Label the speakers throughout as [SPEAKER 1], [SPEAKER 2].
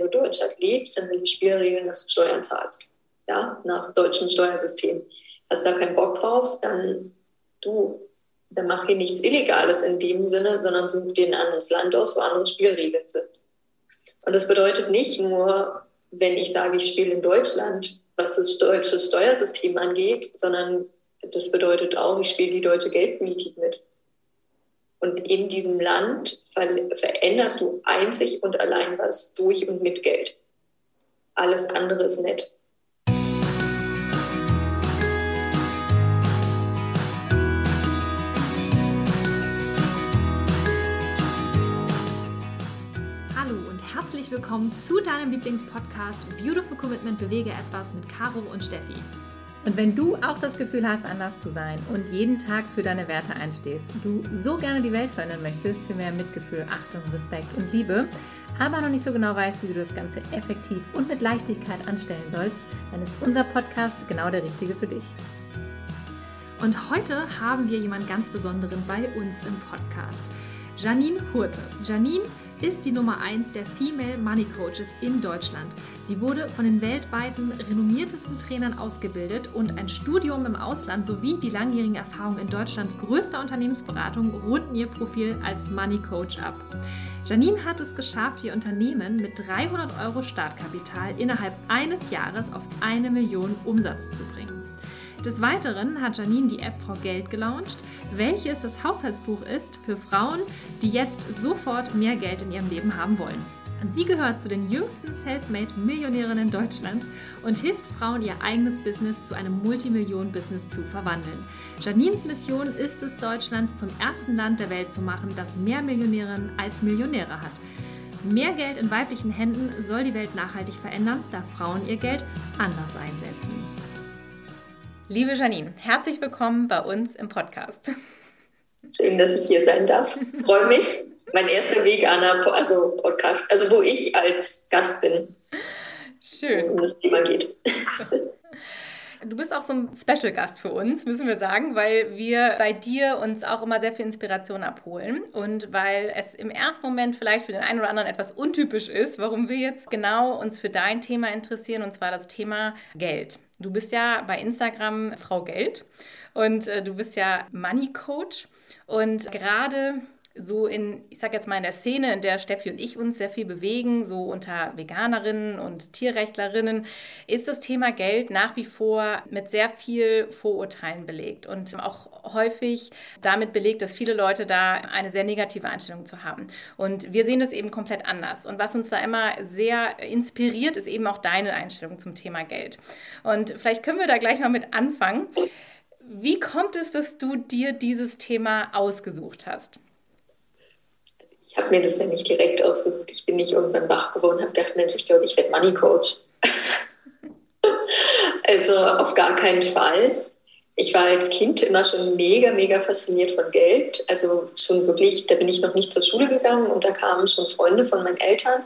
[SPEAKER 1] du in Deutschland lebst, dann sind die Spielregeln, dass du Steuern zahlst. Ja, nach deutschem Steuersystem. Hast du da keinen Bock drauf, dann du, dann mach hier nichts Illegales in dem Sinne, sondern such dir ein anderes Land aus, wo andere Spielregeln sind. Und das bedeutet nicht nur, wenn ich sage, ich spiele in Deutschland, was das deutsche Steuersystem angeht, sondern das bedeutet auch, ich spiele die deutsche Geldpolitik mit. Und in diesem Land ver veränderst du einzig und allein was durch und mit Geld. Alles andere ist nett.
[SPEAKER 2] Hallo und herzlich willkommen zu deinem Lieblingspodcast Beautiful Commitment Bewege etwas mit Caro und Steffi.
[SPEAKER 3] Und wenn du auch das Gefühl hast, anders zu sein und jeden Tag für deine Werte einstehst, du so gerne die Welt verändern möchtest für mehr Mitgefühl, Achtung, Respekt und Liebe, aber noch nicht so genau weißt, wie du das Ganze effektiv und mit Leichtigkeit anstellen sollst, dann ist unser Podcast genau der richtige für dich.
[SPEAKER 2] Und heute haben wir jemanden ganz Besonderen bei uns im Podcast. Janine Hurte. Janine ist die Nummer 1 der Female Money Coaches in Deutschland. Sie wurde von den weltweiten renommiertesten Trainern ausgebildet und ein Studium im Ausland sowie die langjährigen Erfahrungen in Deutschland größter Unternehmensberatung runden ihr Profil als Money Coach ab. Janine hat es geschafft, ihr Unternehmen mit 300 Euro Startkapital innerhalb eines Jahres auf eine Million Umsatz zu bringen. Des Weiteren hat Janine die App Frau Geld gelauncht, welches das Haushaltsbuch ist für Frauen, die jetzt sofort mehr Geld in ihrem Leben haben wollen. Sie gehört zu den jüngsten Selfmade-Millionärinnen Deutschlands und hilft Frauen, ihr eigenes Business zu einem Multimillionen-Business zu verwandeln. Janines Mission ist es, Deutschland zum ersten Land der Welt zu machen, das mehr Millionärinnen als Millionäre hat. Mehr Geld in weiblichen Händen soll die Welt nachhaltig verändern, da Frauen ihr Geld anders einsetzen.
[SPEAKER 3] Liebe Janine, herzlich willkommen bei uns im Podcast.
[SPEAKER 1] Schön, dass ich hier sein darf. Freue mich. Mein erster veganer also Podcast, also wo ich als Gast bin.
[SPEAKER 3] Schön. Wo es um das Thema geht. Du bist auch so ein Special-Gast für uns, müssen wir sagen, weil wir bei dir uns auch immer sehr viel Inspiration abholen und weil es im ersten Moment vielleicht für den einen oder anderen etwas untypisch ist, warum wir jetzt genau uns für dein Thema interessieren, und zwar das Thema Geld. Du bist ja bei Instagram Frau Geld und äh, du bist ja Money Coach. Und gerade so in, ich sag jetzt mal in der Szene, in der Steffi und ich uns sehr viel bewegen, so unter Veganerinnen und Tierrechtlerinnen, ist das Thema Geld nach wie vor mit sehr viel Vorurteilen belegt und auch häufig damit belegt, dass viele Leute da eine sehr negative Einstellung zu haben. Und wir sehen das eben komplett anders. Und was uns da immer sehr inspiriert, ist eben auch deine Einstellung zum Thema Geld. Und vielleicht können wir da gleich mal mit anfangen. Wie kommt es, dass du dir dieses Thema ausgesucht hast?
[SPEAKER 1] Ich habe mir das ja nicht direkt ausgesucht. Ich bin nicht irgendwann wach geworden und habe gedacht, Mensch, ich glaube, ich werde Money Coach. also auf gar keinen Fall. Ich war als Kind immer schon mega, mega fasziniert von Geld. Also schon wirklich, da bin ich noch nicht zur Schule gegangen und da kamen schon Freunde von meinen Eltern.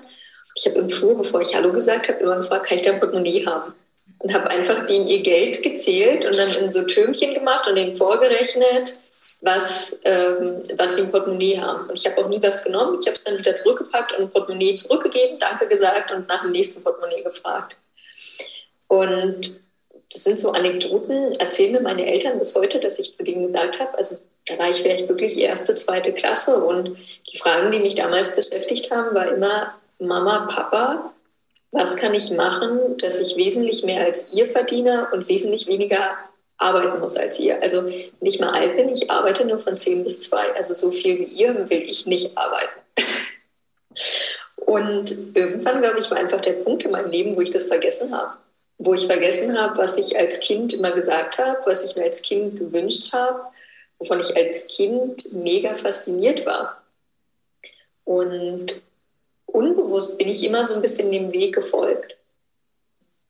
[SPEAKER 1] Ich habe im Flur, bevor ich Hallo gesagt habe, immer gefragt, kann ich da ein Portemonnaie haben? Und habe einfach denen ihr Geld gezählt und dann in so Türmchen gemacht und denen vorgerechnet, was, ähm, was sie im Portemonnaie haben. Und ich habe auch nie was genommen. Ich habe es dann wieder zurückgepackt und Portemonnaie zurückgegeben, Danke gesagt und nach dem nächsten Portemonnaie gefragt. Und das sind so Anekdoten, erzählen mir meine Eltern bis heute, dass ich zu denen gesagt habe, also da war ich vielleicht wirklich erste, zweite Klasse und die Fragen, die mich damals beschäftigt haben, war immer, Mama, Papa, was kann ich machen, dass ich wesentlich mehr als ihr verdiene und wesentlich weniger arbeiten muss als ihr. Also ich mal alt bin, ich arbeite nur von 10 bis 2. Also so viel wie ihr will ich nicht arbeiten. Und irgendwann, glaube ich, war einfach der Punkt in meinem Leben, wo ich das vergessen habe. Wo ich vergessen habe, was ich als Kind immer gesagt habe, was ich mir als Kind gewünscht habe, wovon ich als Kind mega fasziniert war. Und unbewusst bin ich immer so ein bisschen dem Weg gefolgt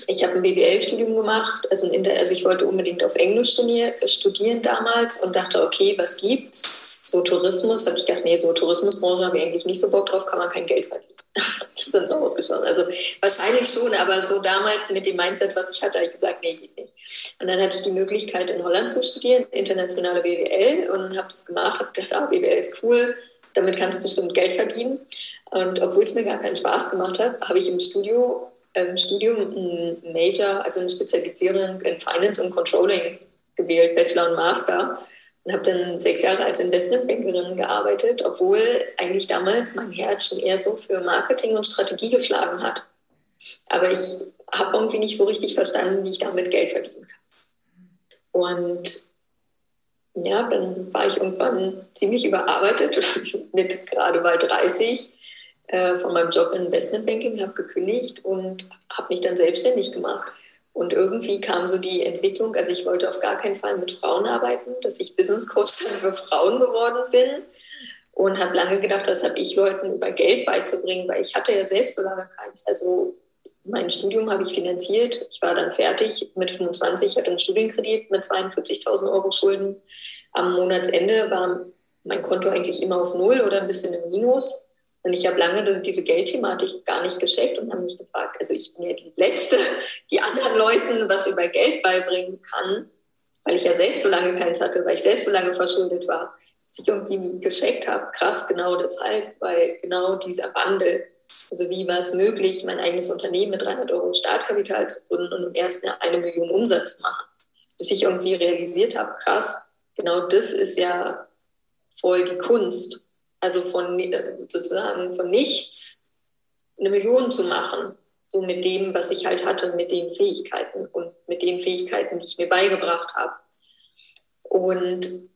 [SPEAKER 1] ich habe ein BWL-Studium gemacht, also, der, also, ich wollte unbedingt auf Englisch studier, studieren damals und dachte, okay, was gibt's? So Tourismus, habe ich gedacht, nee, so Tourismusbranche habe ich eigentlich nicht so Bock drauf, kann man kein Geld verdienen. das dann so ausgeschaut. Also wahrscheinlich schon, aber so damals mit dem Mindset, was ich hatte, habe ich gesagt, nee, geht nicht. Und dann hatte ich die Möglichkeit, in Holland zu studieren, internationale BWL und habe das gemacht, habe gedacht, ah, BWL ist cool, damit kannst du bestimmt Geld verdienen. Und obwohl es mir gar keinen Spaß gemacht hat, habe ich im Studio, ähm, Studium ein Major, also eine Spezialisierung in Finance und Controlling gewählt, Bachelor und Master. Und habe dann sechs Jahre als Investmentbankerin gearbeitet, obwohl eigentlich damals mein Herz schon eher so für Marketing und Strategie geschlagen hat. Aber ich habe irgendwie nicht so richtig verstanden, wie ich damit Geld verdienen kann. Und ja, dann war ich irgendwann ziemlich überarbeitet mit gerade mal 30 äh, von meinem Job im Investmentbanking, habe gekündigt und habe mich dann selbstständig gemacht. Und irgendwie kam so die Entwicklung, also ich wollte auf gar keinen Fall mit Frauen arbeiten, dass ich Business Coach für Frauen geworden bin und habe lange gedacht, das habe ich Leuten über Geld beizubringen, weil ich hatte ja selbst so lange keins. Also mein Studium habe ich finanziert. Ich war dann fertig mit 25, hatte einen Studienkredit mit 42.000 Euro Schulden. Am Monatsende war mein Konto eigentlich immer auf Null oder ein bisschen im Minus. Und ich habe lange diese Geldthematik gar nicht gescheckt und habe mich gefragt, also ich bin ja die Letzte, die anderen Leuten was über Geld beibringen kann, weil ich ja selbst so lange keins hatte, weil ich selbst so lange verschuldet war, dass ich irgendwie gescheckt habe, krass, genau deshalb, weil genau dieser Wandel also wie war es möglich, mein eigenes Unternehmen mit 300 Euro Startkapital zu gründen und im ersten Jahr eine Million Umsatz zu machen? Bis ich irgendwie realisiert habe, krass, genau das ist ja voll die Kunst. Also von sozusagen von nichts eine Million zu machen. So mit dem, was ich halt hatte, mit den Fähigkeiten und mit den Fähigkeiten, die ich mir beigebracht habe. Und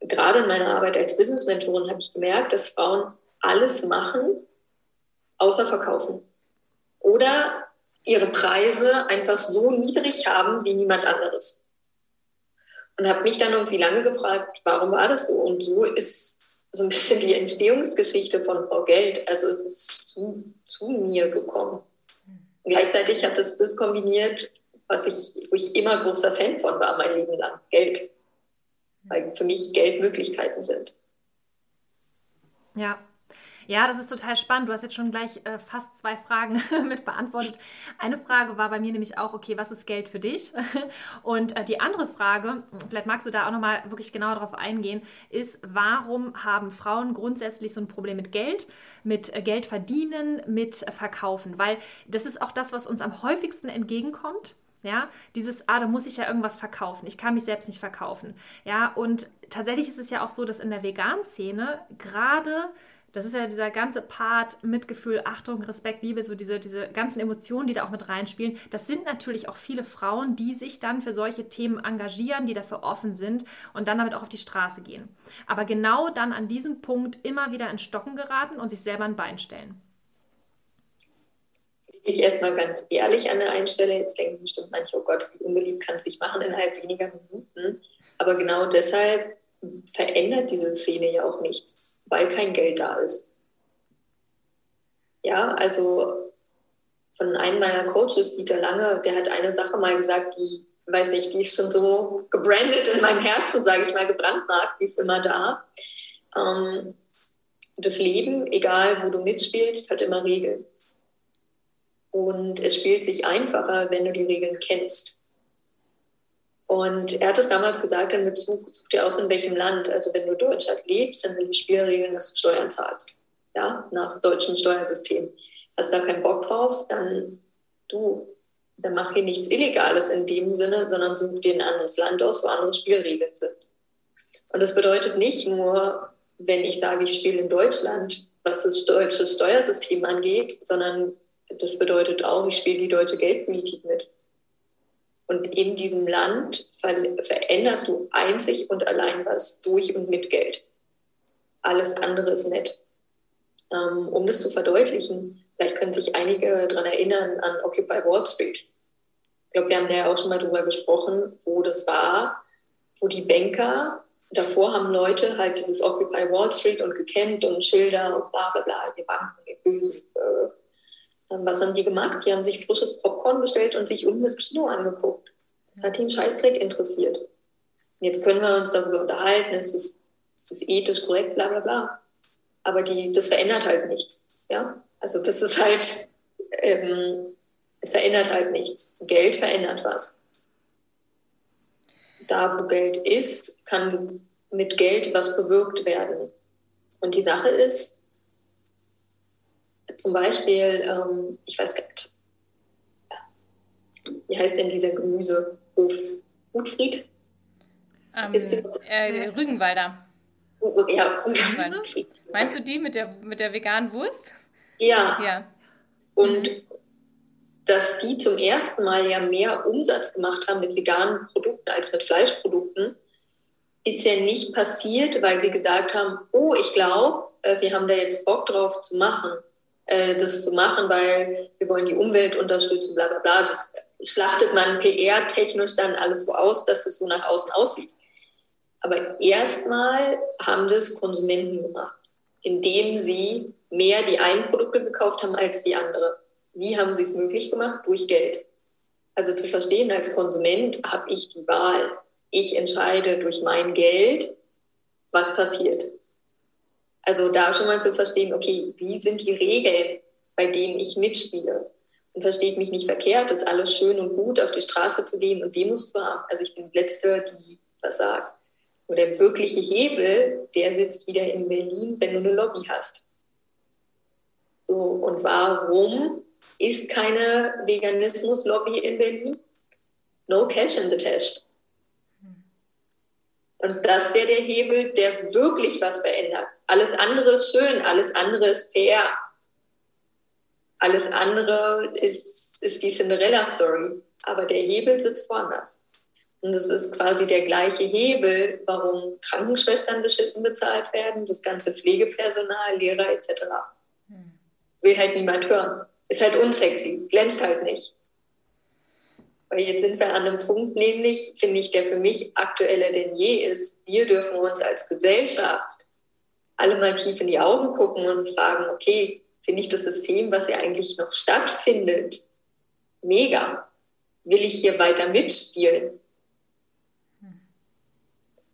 [SPEAKER 1] gerade in meiner Arbeit als Business-Mentorin habe ich gemerkt, dass Frauen alles machen, außer verkaufen. Oder ihre Preise einfach so niedrig haben wie niemand anderes. Und habe mich dann irgendwie lange gefragt, warum war das so? Und so ist so ein bisschen die Entstehungsgeschichte von Frau Geld. Also es ist zu, zu mir gekommen. Und gleichzeitig hat es das kombiniert, was ich, wo ich immer großer Fan von war, mein Leben lang, Geld. Weil für mich Geld Möglichkeiten sind.
[SPEAKER 2] Ja, ja, das ist total spannend. Du hast jetzt schon gleich äh, fast zwei Fragen mit beantwortet. Eine Frage war bei mir nämlich auch, okay, was ist Geld für dich? Und äh, die andere Frage, vielleicht magst du da auch nochmal wirklich genauer drauf eingehen, ist, warum haben Frauen grundsätzlich so ein Problem mit Geld, mit äh, Geld verdienen, mit äh, Verkaufen? Weil das ist auch das, was uns am häufigsten entgegenkommt. Ja, dieses, ah, da muss ich ja irgendwas verkaufen. Ich kann mich selbst nicht verkaufen. Ja, und tatsächlich ist es ja auch so, dass in der Vegan-Szene gerade das ist ja dieser ganze Part Mitgefühl, Achtung, Respekt, Liebe, so diese, diese ganzen Emotionen, die da auch mit reinspielen. Das sind natürlich auch viele Frauen, die sich dann für solche Themen engagieren, die dafür offen sind und dann damit auch auf die Straße gehen. Aber genau dann an diesem Punkt immer wieder in Stocken geraten und sich selber ein Bein stellen.
[SPEAKER 1] Ich erstmal ganz ehrlich an der einen jetzt denken bestimmt manche, oh Gott, wie unbeliebt kann es sich machen innerhalb weniger Minuten. Aber genau deshalb verändert diese Szene ja auch nichts weil kein Geld da ist. Ja, also von einem meiner Coaches, Dieter Lange, der hat eine Sache mal gesagt, die, weiß nicht, die ist schon so gebrandet in meinem Herzen, sage ich mal, gebrandmarkt, die ist immer da. Ähm, das Leben, egal wo du mitspielst, hat immer Regeln. Und es spielt sich einfacher, wenn du die Regeln kennst. Und er hat es damals gesagt in Bezug, such dir aus, in welchem Land. Also wenn du Deutschland lebst, dann sind die Spielregeln, dass du Steuern zahlst. Ja, nach deutschem Steuersystem. Hast da keinen Bock drauf, dann du, dann mach hier nichts Illegales in dem Sinne, sondern such dir ein anderes Land aus, wo andere Spielregeln sind. Und das bedeutet nicht nur, wenn ich sage, ich spiele in Deutschland, was das deutsche Steuersystem angeht, sondern das bedeutet auch, ich spiele die deutsche Geldpolitik mit. Und in diesem Land ver veränderst du einzig und allein was durch und mit Geld. Alles andere ist nett. Ähm, um das zu verdeutlichen, vielleicht können sich einige daran erinnern an Occupy Wall Street. Ich glaube, wir haben da ja auch schon mal drüber gesprochen, wo das war, wo die Banker, davor haben Leute halt dieses Occupy Wall Street und gekämpft und Schilder und bla bla bla, die Banken, die bösen äh, was haben die gemacht? Die haben sich frisches Popcorn bestellt und sich unten das Kino angeguckt. Das hat den Scheißdreck interessiert. Und jetzt können wir uns darüber unterhalten, ist es, ist ethisch korrekt, bla bla bla. Aber die, das verändert halt nichts. Ja? Also das ist halt, ähm, es verändert halt nichts. Geld verändert was. Da, wo Geld ist, kann mit Geld was bewirkt werden. Und die Sache ist, zum Beispiel, ähm, ich weiß gar nicht, wie heißt denn dieser Gemüsehof? Gutfried?
[SPEAKER 3] Ähm, äh, Rügenwalder.
[SPEAKER 1] Ja,
[SPEAKER 3] Rügenwalder. Meinst du die mit der, mit der veganen Wurst?
[SPEAKER 1] Ja. ja. Und dass die zum ersten Mal ja mehr Umsatz gemacht haben mit veganen Produkten als mit Fleischprodukten, ist ja nicht passiert, weil sie gesagt haben, oh, ich glaube, äh, wir haben da jetzt Bock drauf zu machen, äh, das zu machen, weil wir wollen die Umwelt unterstützen, bla bla bla. Das schlachtet man PR-technisch dann alles so aus, dass es so nach außen aussieht. Aber erstmal haben das Konsumenten gemacht, indem sie mehr die einen Produkte gekauft haben als die andere. Wie haben sie es möglich gemacht? Durch Geld. Also zu verstehen, als Konsument habe ich die Wahl. Ich entscheide durch mein Geld, was passiert. Also da schon mal zu verstehen, okay, wie sind die Regeln, bei denen ich mitspiele? Und versteht mich nicht verkehrt, ist alles schön und gut, auf die Straße zu gehen und Demos zu haben. Also ich bin die Letzte, die was sagt. Und der wirkliche Hebel, der sitzt wieder in Berlin, wenn du eine Lobby hast. So, und warum ist keine Veganismus-Lobby in Berlin? No cash in the test. Und das wäre der Hebel, der wirklich was verändert. Alles andere ist schön, alles andere ist fair. Alles andere ist, ist die Cinderella-Story. Aber der Hebel sitzt woanders. Und es ist quasi der gleiche Hebel, warum Krankenschwestern beschissen bezahlt werden, das ganze Pflegepersonal, Lehrer etc will halt niemand hören. Ist halt unsexy, glänzt halt nicht. Weil jetzt sind wir an einem Punkt, nämlich, finde ich, der für mich aktueller denn je ist. Wir dürfen uns als Gesellschaft alle mal tief in die Augen gucken und fragen, okay, finde ich das System, was ja eigentlich noch stattfindet, mega. Will ich hier weiter mitspielen?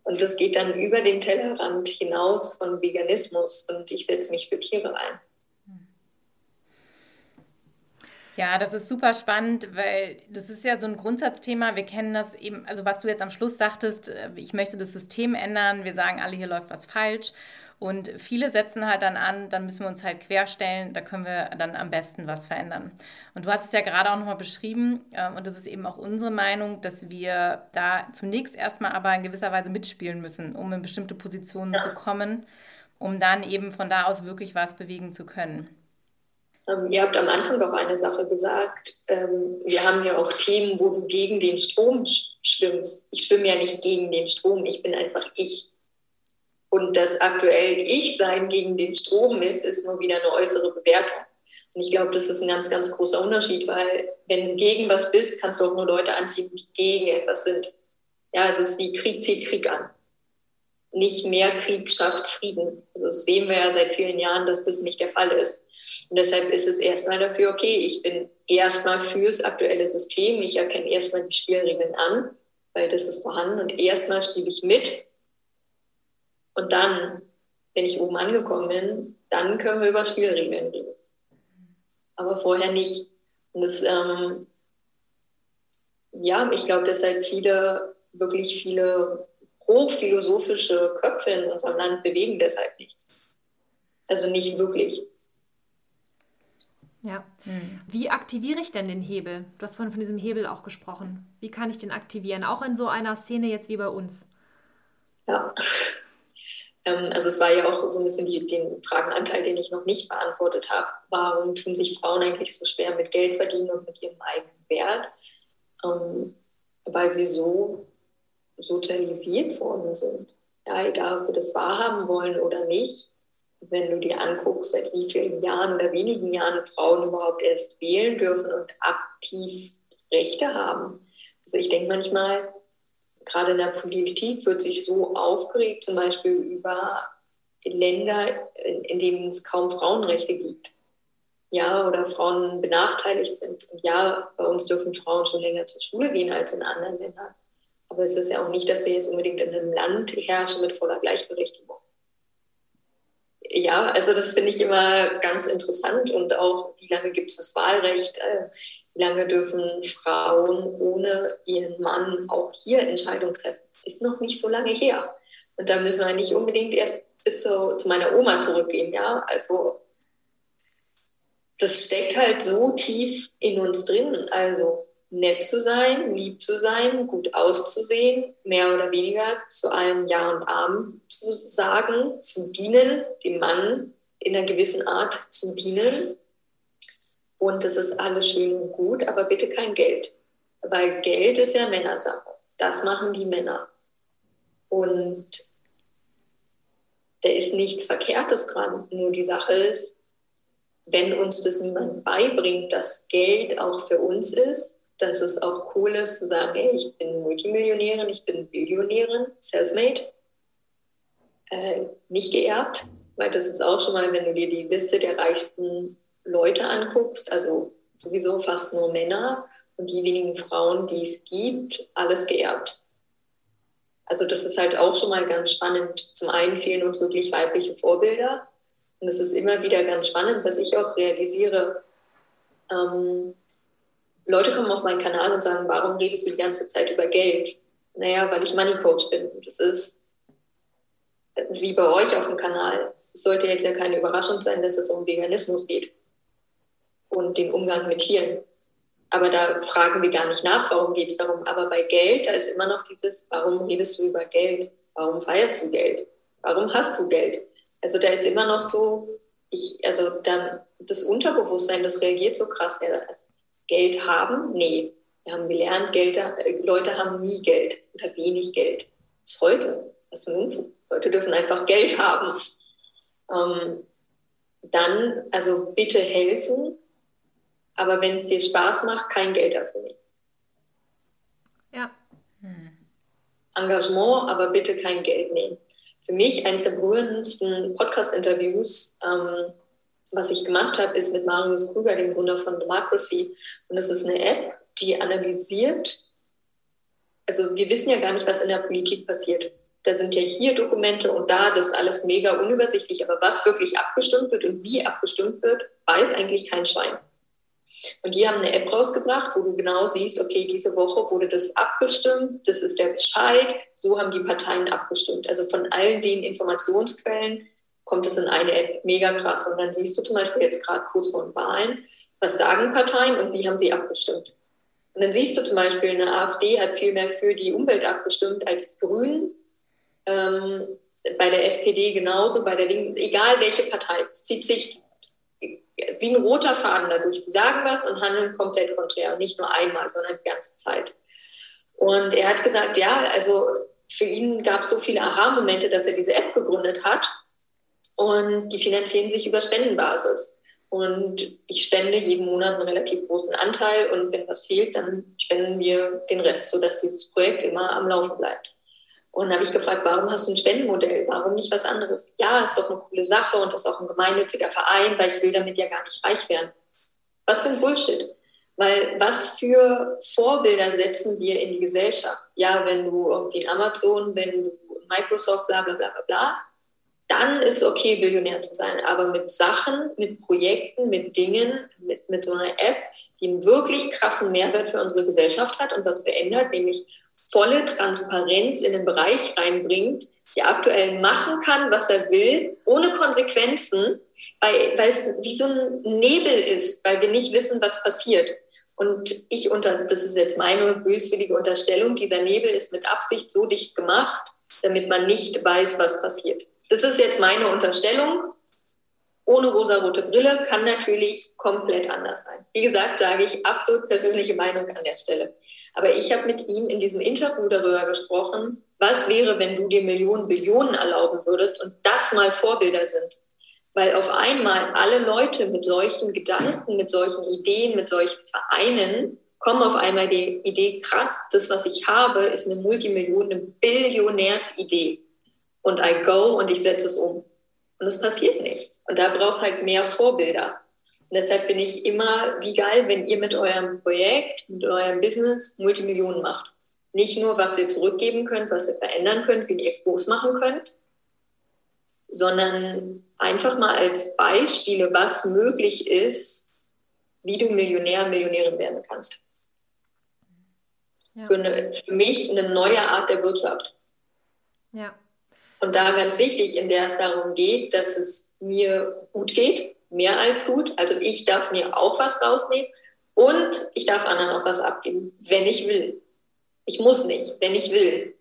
[SPEAKER 1] Und das geht dann über den Tellerrand hinaus von Veganismus und ich setze mich für Tiere ein.
[SPEAKER 3] Ja, das ist super spannend, weil das ist ja so ein Grundsatzthema. Wir kennen das eben, also was du jetzt am Schluss sagtest, äh, ich möchte das System ändern, wir sagen alle, hier läuft was falsch. Und viele setzen halt dann an, dann müssen wir uns halt querstellen, da können wir dann am besten was verändern. Und du hast es ja gerade auch nochmal beschrieben, ähm, und das ist eben auch unsere Meinung, dass wir da zunächst erstmal aber in gewisser Weise mitspielen müssen, um in bestimmte Positionen ja. zu kommen, um dann eben von da aus wirklich was bewegen zu können.
[SPEAKER 1] Ähm, ihr habt am Anfang auch eine Sache gesagt. Ähm, wir haben ja auch Themen, wo du gegen den Strom schwimmst. Ich schwimme ja nicht gegen den Strom, ich bin einfach ich. Und das aktuell Ich-Sein gegen den Strom ist, ist nur wieder eine äußere Bewertung. Und ich glaube, das ist ein ganz, ganz großer Unterschied, weil wenn du gegen was bist, kannst du auch nur Leute anziehen, die gegen etwas sind. Ja, es ist wie Krieg zieht Krieg an. Nicht mehr Krieg schafft Frieden. Also das sehen wir ja seit vielen Jahren, dass das nicht der Fall ist. Und deshalb ist es erstmal dafür, okay, ich bin erstmal fürs aktuelle System, ich erkenne erstmal die Spielregeln an, weil das ist vorhanden und erstmal spiele ich mit. Und dann, wenn ich oben angekommen bin, dann können wir über Spielregeln reden. Aber vorher nicht. Und das, ähm, ja, ich glaube, deshalb viele, wirklich viele hochphilosophische Köpfe in unserem Land bewegen deshalb nichts. Also nicht wirklich.
[SPEAKER 2] Ja. Hm. Wie aktiviere ich denn den Hebel? Du hast vorhin von diesem Hebel auch gesprochen. Wie kann ich den aktivieren? Auch in so einer Szene jetzt wie bei uns.
[SPEAKER 1] Ja. Ähm, also es war ja auch so ein bisschen die, den Fragenanteil, den ich noch nicht beantwortet habe. Warum tun sich Frauen eigentlich so schwer mit Geld verdienen und mit ihrem eigenen Wert? Ähm, weil wir so sozialisiert worden sind. Ja, egal, ob wir das wahrhaben wollen oder nicht wenn du dir anguckst, seit wie vielen Jahren oder wenigen Jahren Frauen überhaupt erst wählen dürfen und aktiv Rechte haben. Also ich denke manchmal, gerade in der Politik wird sich so aufgeregt, zum Beispiel über Länder, in denen es kaum Frauenrechte gibt. Ja, oder Frauen benachteiligt sind. Und ja, bei uns dürfen Frauen schon länger zur Schule gehen als in anderen Ländern. Aber es ist ja auch nicht, dass wir jetzt unbedingt in einem Land herrschen mit voller Gleichberechtigung ja, also das finde ich immer ganz interessant und auch, wie lange gibt es das Wahlrecht? Äh, wie lange dürfen Frauen ohne ihren Mann auch hier Entscheidungen treffen? Ist noch nicht so lange her. Und da müssen wir nicht unbedingt erst bis zu, zu meiner Oma zurückgehen, ja. Also das steckt halt so tief in uns drin. Also nett zu sein, lieb zu sein, gut auszusehen, mehr oder weniger zu einem Ja und Arm zu sagen, zu dienen, dem Mann in einer gewissen Art zu dienen. Und das ist alles schön und gut, aber bitte kein Geld. Weil Geld ist ja Männersache. Das machen die Männer. Und da ist nichts Verkehrtes dran. Nur die Sache ist, wenn uns das niemand beibringt, dass Geld auch für uns ist, dass es auch cool ist zu sagen, hey, ich bin Multimillionärin, ich bin Billionärin, self-made, äh, nicht geerbt, weil das ist auch schon mal, wenn du dir die Liste der reichsten Leute anguckst, also sowieso fast nur Männer und die wenigen Frauen, die es gibt, alles geerbt. Also das ist halt auch schon mal ganz spannend. Zum einen fehlen uns wirklich weibliche Vorbilder. Und es ist immer wieder ganz spannend, was ich auch realisiere. Ähm, Leute kommen auf meinen Kanal und sagen, warum redest du die ganze Zeit über Geld? Naja, weil ich Money Coach bin. Das ist wie bei euch auf dem Kanal. Es sollte jetzt ja keine Überraschung sein, dass es um Veganismus geht und den Umgang mit Tieren. Aber da fragen wir gar nicht nach, warum geht es darum. Aber bei Geld, da ist immer noch dieses, warum redest du über Geld? Warum feierst du Geld? Warum hast du Geld? Also da ist immer noch so, ich, also dann das Unterbewusstsein, das reagiert so krass. Ja, also Geld haben? Nee. Wir haben gelernt, Geld, äh, Leute haben nie Geld oder wenig Geld. Bis heute. Was ein Leute dürfen einfach Geld haben. Ähm, dann, also bitte helfen, aber wenn es dir Spaß macht, kein Geld dafür nehmen.
[SPEAKER 2] Ja. Hm.
[SPEAKER 1] Engagement, aber bitte kein Geld nehmen. Für mich eines der berührendsten Podcast-Interviews, ähm, was ich gemacht habe, ist mit Marius Krüger, dem Gründer von Democracy. Und das ist eine App, die analysiert, also wir wissen ja gar nicht, was in der Politik passiert. Da sind ja hier Dokumente und da, das ist alles mega unübersichtlich. Aber was wirklich abgestimmt wird und wie abgestimmt wird, weiß eigentlich kein Schwein. Und die haben eine App rausgebracht, wo du genau siehst, okay, diese Woche wurde das abgestimmt, das ist der Bescheid, so haben die Parteien abgestimmt. Also von allen den Informationsquellen kommt es in eine App mega krass. Und dann siehst du zum Beispiel jetzt gerade kurz vor den Wahlen, was sagen Parteien und wie haben sie abgestimmt. Und dann siehst du zum Beispiel, eine AfD hat viel mehr für die Umwelt abgestimmt als die Grünen. Ähm, bei der SPD genauso, bei der Linken, egal welche Partei. Es zieht sich wie ein roter Faden dadurch. Die sagen was und handeln komplett konträr. Und nicht nur einmal, sondern die ganze Zeit. Und er hat gesagt, ja, also für ihn gab es so viele Aha-Momente, dass er diese App gegründet hat. Und die finanzieren sich über Spendenbasis. Und ich spende jeden Monat einen relativ großen Anteil. Und wenn was fehlt, dann spenden wir den Rest, sodass dieses Projekt immer am Laufen bleibt. Und habe ich gefragt, warum hast du ein Spendenmodell? Warum nicht was anderes? Ja, ist doch eine coole Sache und das ist auch ein gemeinnütziger Verein, weil ich will damit ja gar nicht reich werden. Was für ein Bullshit. Weil was für Vorbilder setzen wir in die Gesellschaft? Ja, wenn du irgendwie in Amazon, wenn du Microsoft, bla bla bla bla bla, dann ist es okay, Billionär zu sein. Aber mit Sachen, mit Projekten, mit Dingen, mit, mit so einer App, die einen wirklich krassen Mehrwert für unsere Gesellschaft hat und was verändert, nämlich volle Transparenz in den Bereich reinbringt, der aktuell machen kann, was er will, ohne Konsequenzen, weil, weil es wie so ein Nebel ist, weil wir nicht wissen, was passiert. Und ich unter, das ist jetzt meine böswillige Unterstellung, dieser Nebel ist mit Absicht so dicht gemacht, damit man nicht weiß, was passiert. Das ist jetzt meine Unterstellung. Ohne rosarote Brille kann natürlich komplett anders sein. Wie gesagt, sage ich absolut persönliche Meinung an der Stelle. Aber ich habe mit ihm in diesem Interview darüber gesprochen, was wäre, wenn du dir Millionen, Billionen erlauben würdest und das mal Vorbilder sind. Weil auf einmal alle Leute mit solchen Gedanken, mit solchen Ideen, mit solchen Vereinen kommen auf einmal die Idee, krass, das, was ich habe, ist eine Multimillionen, eine Billionärsidee. Und I go und ich setze es um. Und es passiert nicht. Und da brauchst halt mehr Vorbilder. Und deshalb bin ich immer, wie geil, wenn ihr mit eurem Projekt, mit eurem Business Multimillionen macht. Nicht nur, was ihr zurückgeben könnt, was ihr verändern könnt, wie ihr groß machen könnt, sondern einfach mal als Beispiele, was möglich ist, wie du Millionär, Millionärin werden kannst. Ja. Für, eine, für mich eine neue Art der Wirtschaft.
[SPEAKER 2] Ja.
[SPEAKER 1] Und da ganz wichtig, in der es darum geht, dass es mir gut geht, mehr als gut. Also ich darf mir auch was rausnehmen und ich darf anderen auch was abgeben, wenn ich will. Ich muss nicht, wenn ich will.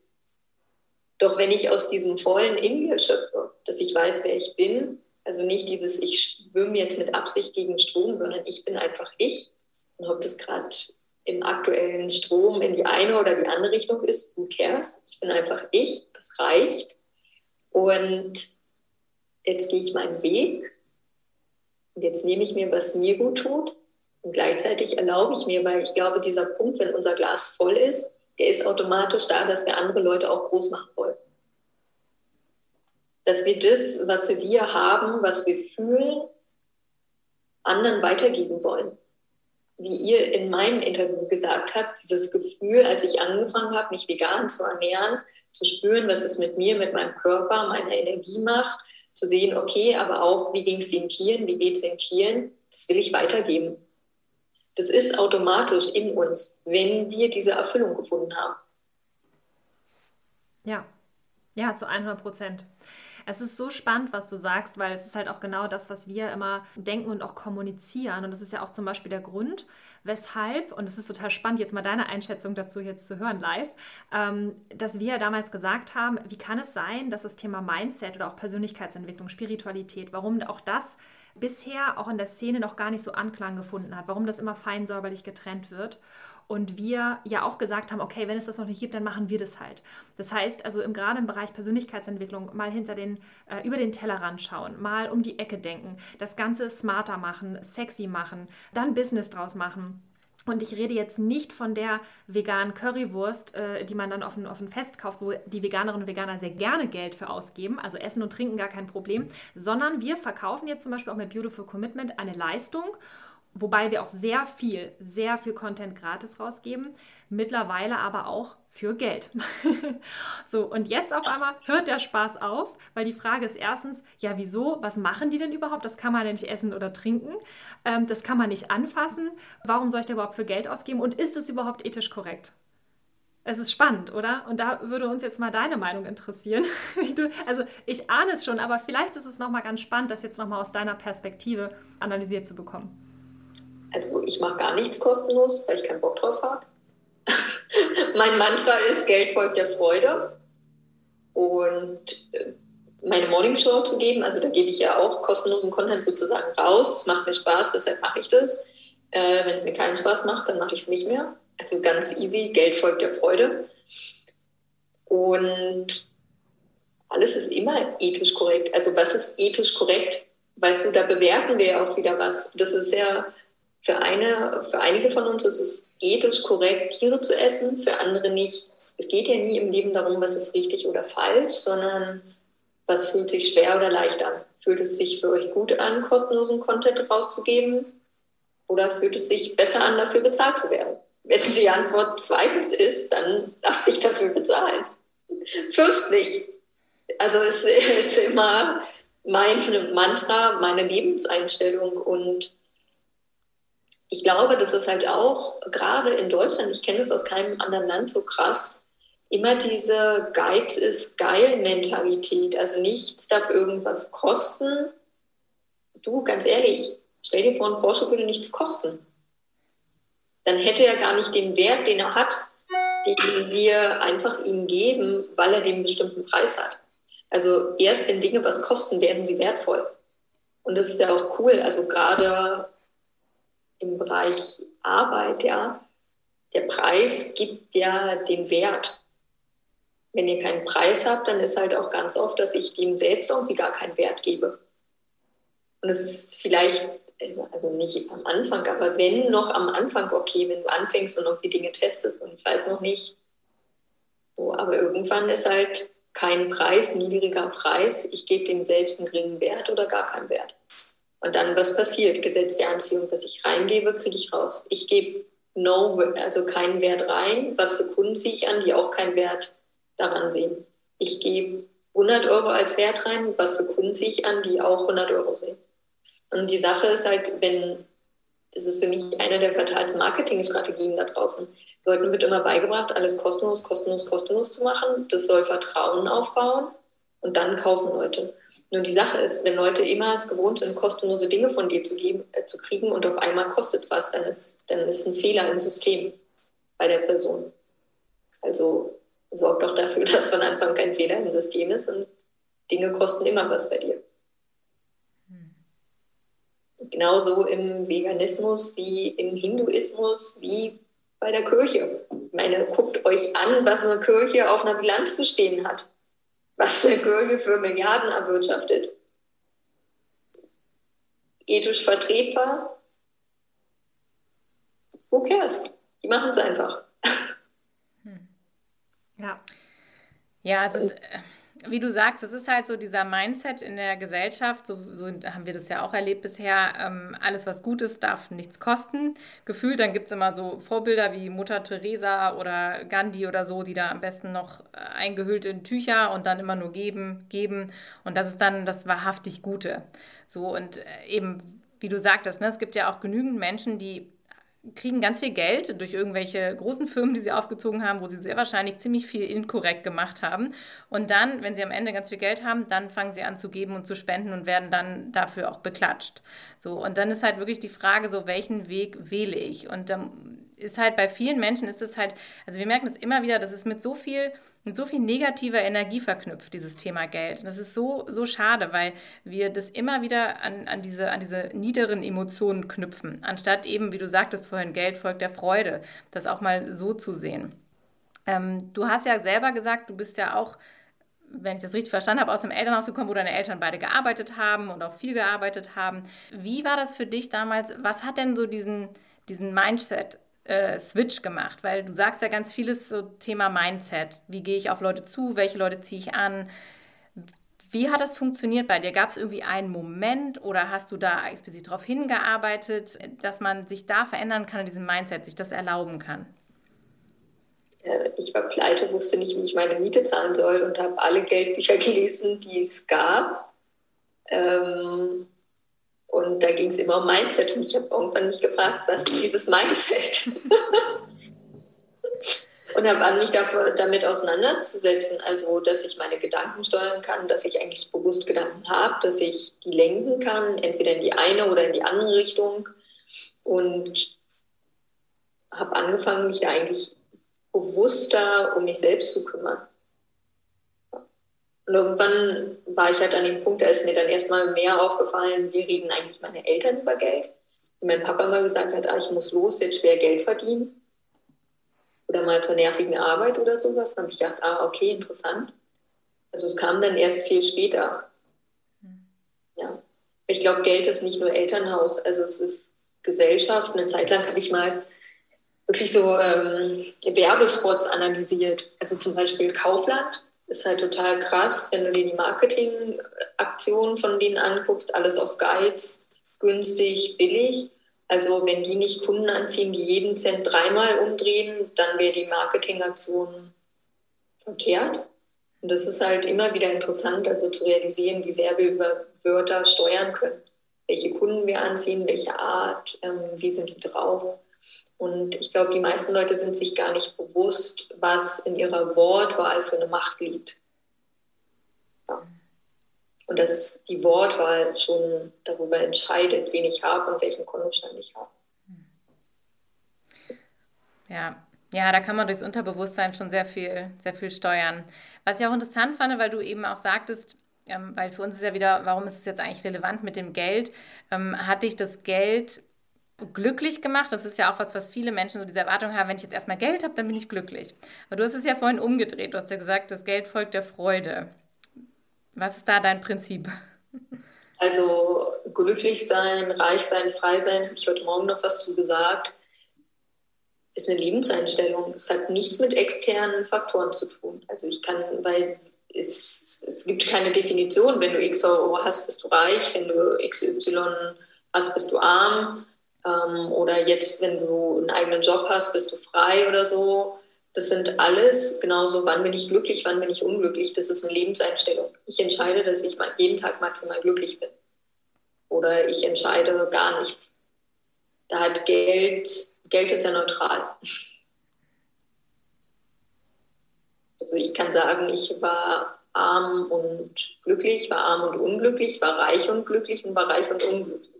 [SPEAKER 1] Doch wenn ich aus diesem vollen in mir schöpfe, dass ich weiß, wer ich bin, also nicht dieses, ich schwimme jetzt mit Absicht gegen Strom, sondern ich bin einfach ich. Und ob das gerade im aktuellen Strom in die eine oder die andere Richtung ist, who cares? Ich bin einfach ich, das reicht. Und jetzt gehe ich meinen Weg. Und jetzt nehme ich mir, was mir gut tut. Und gleichzeitig erlaube ich mir, weil ich glaube, dieser Punkt, wenn unser Glas voll ist, der ist automatisch da, dass wir andere Leute auch groß machen wollen. Dass wir das, was wir haben, was wir fühlen, anderen weitergeben wollen. Wie ihr in meinem Interview gesagt habt, dieses Gefühl, als ich angefangen habe, mich vegan zu ernähren, zu spüren, was es mit mir, mit meinem Körper, meiner Energie macht, zu sehen, okay, aber auch, wie ging es den Tieren, wie geht es den Tieren, das will ich weitergeben. Das ist automatisch in uns, wenn wir diese Erfüllung gefunden haben.
[SPEAKER 2] Ja, ja, zu 100 Prozent. Es ist so spannend, was du sagst, weil es ist halt auch genau das, was wir immer denken und auch kommunizieren. Und das ist ja auch zum Beispiel der Grund, weshalb, und es ist total spannend, jetzt mal deine Einschätzung dazu jetzt zu hören live, ähm, dass wir damals gesagt haben, wie kann es sein, dass das Thema Mindset oder auch Persönlichkeitsentwicklung, Spiritualität, warum auch das bisher auch in der Szene noch gar nicht so Anklang gefunden hat, warum das immer fein säuberlich getrennt wird und wir ja auch gesagt haben, okay, wenn es das noch nicht gibt, dann machen wir das halt. Das heißt, also im, gerade im Bereich Persönlichkeitsentwicklung mal hinter den, äh, über den Tellerrand schauen, mal um die Ecke denken, das Ganze smarter machen, sexy machen, dann Business draus machen. Und ich rede jetzt nicht von der veganen Currywurst, äh, die man dann auf ein, auf ein Fest kauft, wo die Veganerinnen und Veganer sehr gerne Geld für ausgeben, also Essen und Trinken gar kein Problem, sondern wir verkaufen jetzt zum Beispiel auch mit Beautiful Commitment eine Leistung wobei wir auch sehr viel, sehr viel Content gratis rausgeben, mittlerweile aber auch für Geld. so, und jetzt auf einmal hört der Spaß auf, weil die Frage ist erstens, ja, wieso, was machen die denn überhaupt? Das kann man ja nicht essen oder trinken, ähm, das kann man nicht anfassen. Warum soll ich da überhaupt für Geld ausgeben und ist es überhaupt ethisch korrekt? Es ist spannend, oder? Und da würde uns jetzt mal deine Meinung interessieren. also ich ahne es schon, aber vielleicht ist es nochmal ganz spannend, das jetzt nochmal aus deiner Perspektive analysiert zu bekommen.
[SPEAKER 1] Also ich mache gar nichts kostenlos, weil ich keinen Bock drauf habe. mein Mantra ist, Geld folgt der Freude. Und äh, meine Morningshow zu geben, also da gebe ich ja auch kostenlosen Content sozusagen raus. Es macht mir Spaß, deshalb mache ich das. Äh, Wenn es mir keinen Spaß macht, dann mache ich es nicht mehr. Also ganz easy, Geld folgt der Freude. Und alles ist immer ethisch korrekt. Also was ist ethisch korrekt? Weißt du, da bewerten wir ja auch wieder was. Das ist ja für, eine, für einige von uns ist es ethisch korrekt, Tiere zu essen, für andere nicht. Es geht ja nie im Leben darum, was ist richtig oder falsch, sondern was fühlt sich schwer oder leicht an. Fühlt es sich für euch gut an, kostenlosen Content rauszugeben? Oder fühlt es sich besser an, dafür bezahlt zu werden? Wenn die Antwort zweitens ist, dann lass dich dafür bezahlen. Fürstlich. Also es ist immer mein Mantra, meine Lebenseinstellung und ich glaube, das ist halt auch gerade in Deutschland, ich kenne es aus keinem anderen Land so krass, immer diese Geiz ist geil Mentalität. Also nichts darf irgendwas kosten. Du, ganz ehrlich, stell dir vor, ein Porsche würde nichts kosten. Dann hätte er gar nicht den Wert, den er hat, den wir einfach ihm geben, weil er den bestimmten Preis hat. Also erst wenn Dinge was kosten, werden sie wertvoll. Und das ist ja auch cool. Also gerade im Bereich Arbeit, ja, der Preis gibt ja den Wert. Wenn ihr keinen Preis habt, dann ist halt auch ganz oft, dass ich dem selbst irgendwie gar keinen Wert gebe. Und es ist vielleicht, also nicht am Anfang, aber wenn noch am Anfang, okay, wenn du anfängst und irgendwie Dinge testest und ich weiß noch nicht, so, aber irgendwann ist halt kein Preis, niedriger Preis, ich gebe dem selbst einen geringen Wert oder gar keinen Wert. Und dann, was passiert? Gesetz der Anziehung, was ich reingebe, kriege ich raus. Ich gebe no, also keinen Wert rein. Was für Kunden ziehe ich an, die auch keinen Wert daran sehen? Ich gebe 100 Euro als Wert rein. Was für Kunden ziehe ich an, die auch 100 Euro sehen? Und die Sache ist halt, wenn, das ist für mich eine der fatalsten Marketingstrategien da draußen. Leuten wird immer beigebracht, alles kostenlos, kostenlos, kostenlos zu machen. Das soll Vertrauen aufbauen und dann kaufen Leute. Nur die Sache ist, wenn Leute immer es gewohnt sind, kostenlose Dinge von dir zu, geben, äh, zu kriegen und auf einmal kostet es was, dann ist, dann ist ein Fehler im System bei der Person. Also sorg doch dafür, dass von Anfang kein Fehler im System ist und Dinge kosten immer was bei dir. Hm. Genauso im Veganismus wie im Hinduismus wie bei der Kirche. Ich meine, guckt euch an, was eine Kirche auf einer Bilanz zu stehen hat. Was eine Kirche für Milliarden erwirtschaftet. Ethisch vertretbar? Who cares? Die machen es einfach.
[SPEAKER 3] Hm. Ja. Ja, es ist, äh, wie du sagst, es ist halt so dieser Mindset in der Gesellschaft, so, so haben wir das ja auch erlebt bisher, ähm, alles was gut ist, darf nichts kosten. Gefühlt, dann gibt es immer so Vorbilder wie Mutter Teresa oder Gandhi oder so, die da am besten noch äh, eingehüllt in Tücher und dann immer nur geben, geben. Und das ist dann das wahrhaftig Gute. So und äh, eben, wie du sagtest, ne, es gibt ja auch genügend Menschen, die kriegen ganz viel Geld durch irgendwelche großen Firmen, die sie aufgezogen haben, wo sie sehr wahrscheinlich ziemlich viel inkorrekt gemacht haben. Und dann, wenn sie am Ende ganz viel Geld haben, dann fangen sie an zu geben und zu spenden und werden dann dafür auch beklatscht. So, und dann ist halt wirklich die Frage, so welchen Weg wähle ich? Und dann ist halt bei vielen Menschen ist es halt, also wir merken es immer wieder, dass es mit so viel mit so viel negativer Energie verknüpft, dieses Thema Geld. Das ist so, so schade, weil wir das immer wieder an, an, diese, an diese niederen Emotionen knüpfen, anstatt eben, wie du sagtest vorhin, Geld folgt der Freude, das auch mal so zu sehen. Ähm, du hast ja selber gesagt, du bist ja auch wenn ich das richtig verstanden habe, aus dem Elternhaus gekommen, wo deine Eltern beide gearbeitet haben und auch viel gearbeitet haben. Wie war das für dich damals? Was hat denn so diesen, diesen Mindset äh, Switch gemacht? Weil du sagst ja ganz vieles so Thema Mindset. Wie gehe ich auf Leute zu? Welche Leute ziehe ich an? Wie hat das funktioniert bei dir? Gab es irgendwie einen Moment oder hast du da explizit darauf hingearbeitet, dass man sich da verändern kann in diesem Mindset, sich das erlauben kann?
[SPEAKER 1] Ich war pleite, wusste nicht, wie ich meine Miete zahlen soll und habe alle Geldbücher gelesen, die es gab. Ähm, und da ging es immer um Mindset. Und ich habe irgendwann mich gefragt, was ist dieses Mindset? und habe an mich dafür, damit auseinanderzusetzen. Also, dass ich meine Gedanken steuern kann, dass ich eigentlich bewusst Gedanken habe, dass ich die lenken kann, entweder in die eine oder in die andere Richtung. Und habe angefangen, mich da eigentlich bewusster um mich selbst zu kümmern. Und irgendwann war ich halt an dem Punkt, da ist mir dann erstmal mehr aufgefallen, wie reden eigentlich meine Eltern über Geld. Und mein Papa immer gesagt hat, ah, ich muss los, jetzt schwer Geld verdienen. Oder mal zur nervigen Arbeit oder sowas. Dann habe ich gedacht, ah, okay, interessant. Also es kam dann erst viel später. Ja. Ich glaube, Geld ist nicht nur Elternhaus, also es ist Gesellschaft. Eine Zeit lang habe ich mal wirklich so ähm, Werbespots analysiert. Also zum Beispiel Kaufland ist halt total krass, wenn du dir die Marketingaktionen von denen anguckst, alles auf Guides, günstig, billig. Also wenn die nicht Kunden anziehen, die jeden Cent dreimal umdrehen, dann wäre die Marketingaktion verkehrt. Und das ist halt immer wieder interessant, also zu realisieren, wie sehr wir über Wörter steuern können. Welche Kunden wir anziehen, welche Art, ähm, wie sind die drauf. Und ich glaube, die meisten Leute sind sich gar nicht bewusst, was in ihrer Wortwahl für eine Macht liegt. Ja. Und dass die Wortwahl schon darüber entscheidet, wen ich habe und welchen Kontostand ich habe.
[SPEAKER 3] Ja, ja, da kann man durchs Unterbewusstsein schon sehr viel, sehr viel steuern. Was ich auch interessant fand, weil du eben auch sagtest, ähm, weil für uns ist ja wieder, warum ist es jetzt eigentlich relevant mit dem Geld? Ähm, hat dich das Geld glücklich gemacht. Das ist ja auch was, was viele Menschen so diese Erwartung haben, wenn ich jetzt erstmal Geld habe, dann bin ich glücklich. Aber du hast es ja vorhin umgedreht. Du hast ja gesagt, das Geld folgt der Freude. Was ist da dein Prinzip?
[SPEAKER 1] Also glücklich sein, reich sein, frei sein, habe ich heute Morgen noch was zu gesagt, ist eine Lebenseinstellung. Es hat nichts mit externen Faktoren zu tun. Also ich kann, weil es, es gibt keine Definition, wenn du X Euro hast, bist du reich, wenn du XY hast, bist du arm ähm, oder jetzt, wenn du einen eigenen Job hast, bist du frei oder so. Das sind alles genauso, wann bin ich glücklich, wann bin ich unglücklich. Das ist eine Lebenseinstellung. Ich entscheide, dass ich jeden Tag maximal glücklich bin. Oder ich entscheide gar nichts. Da hat Geld, Geld ist ja neutral. Also ich kann sagen, ich war arm und glücklich, war arm und unglücklich, war reich und glücklich und war reich und unglücklich.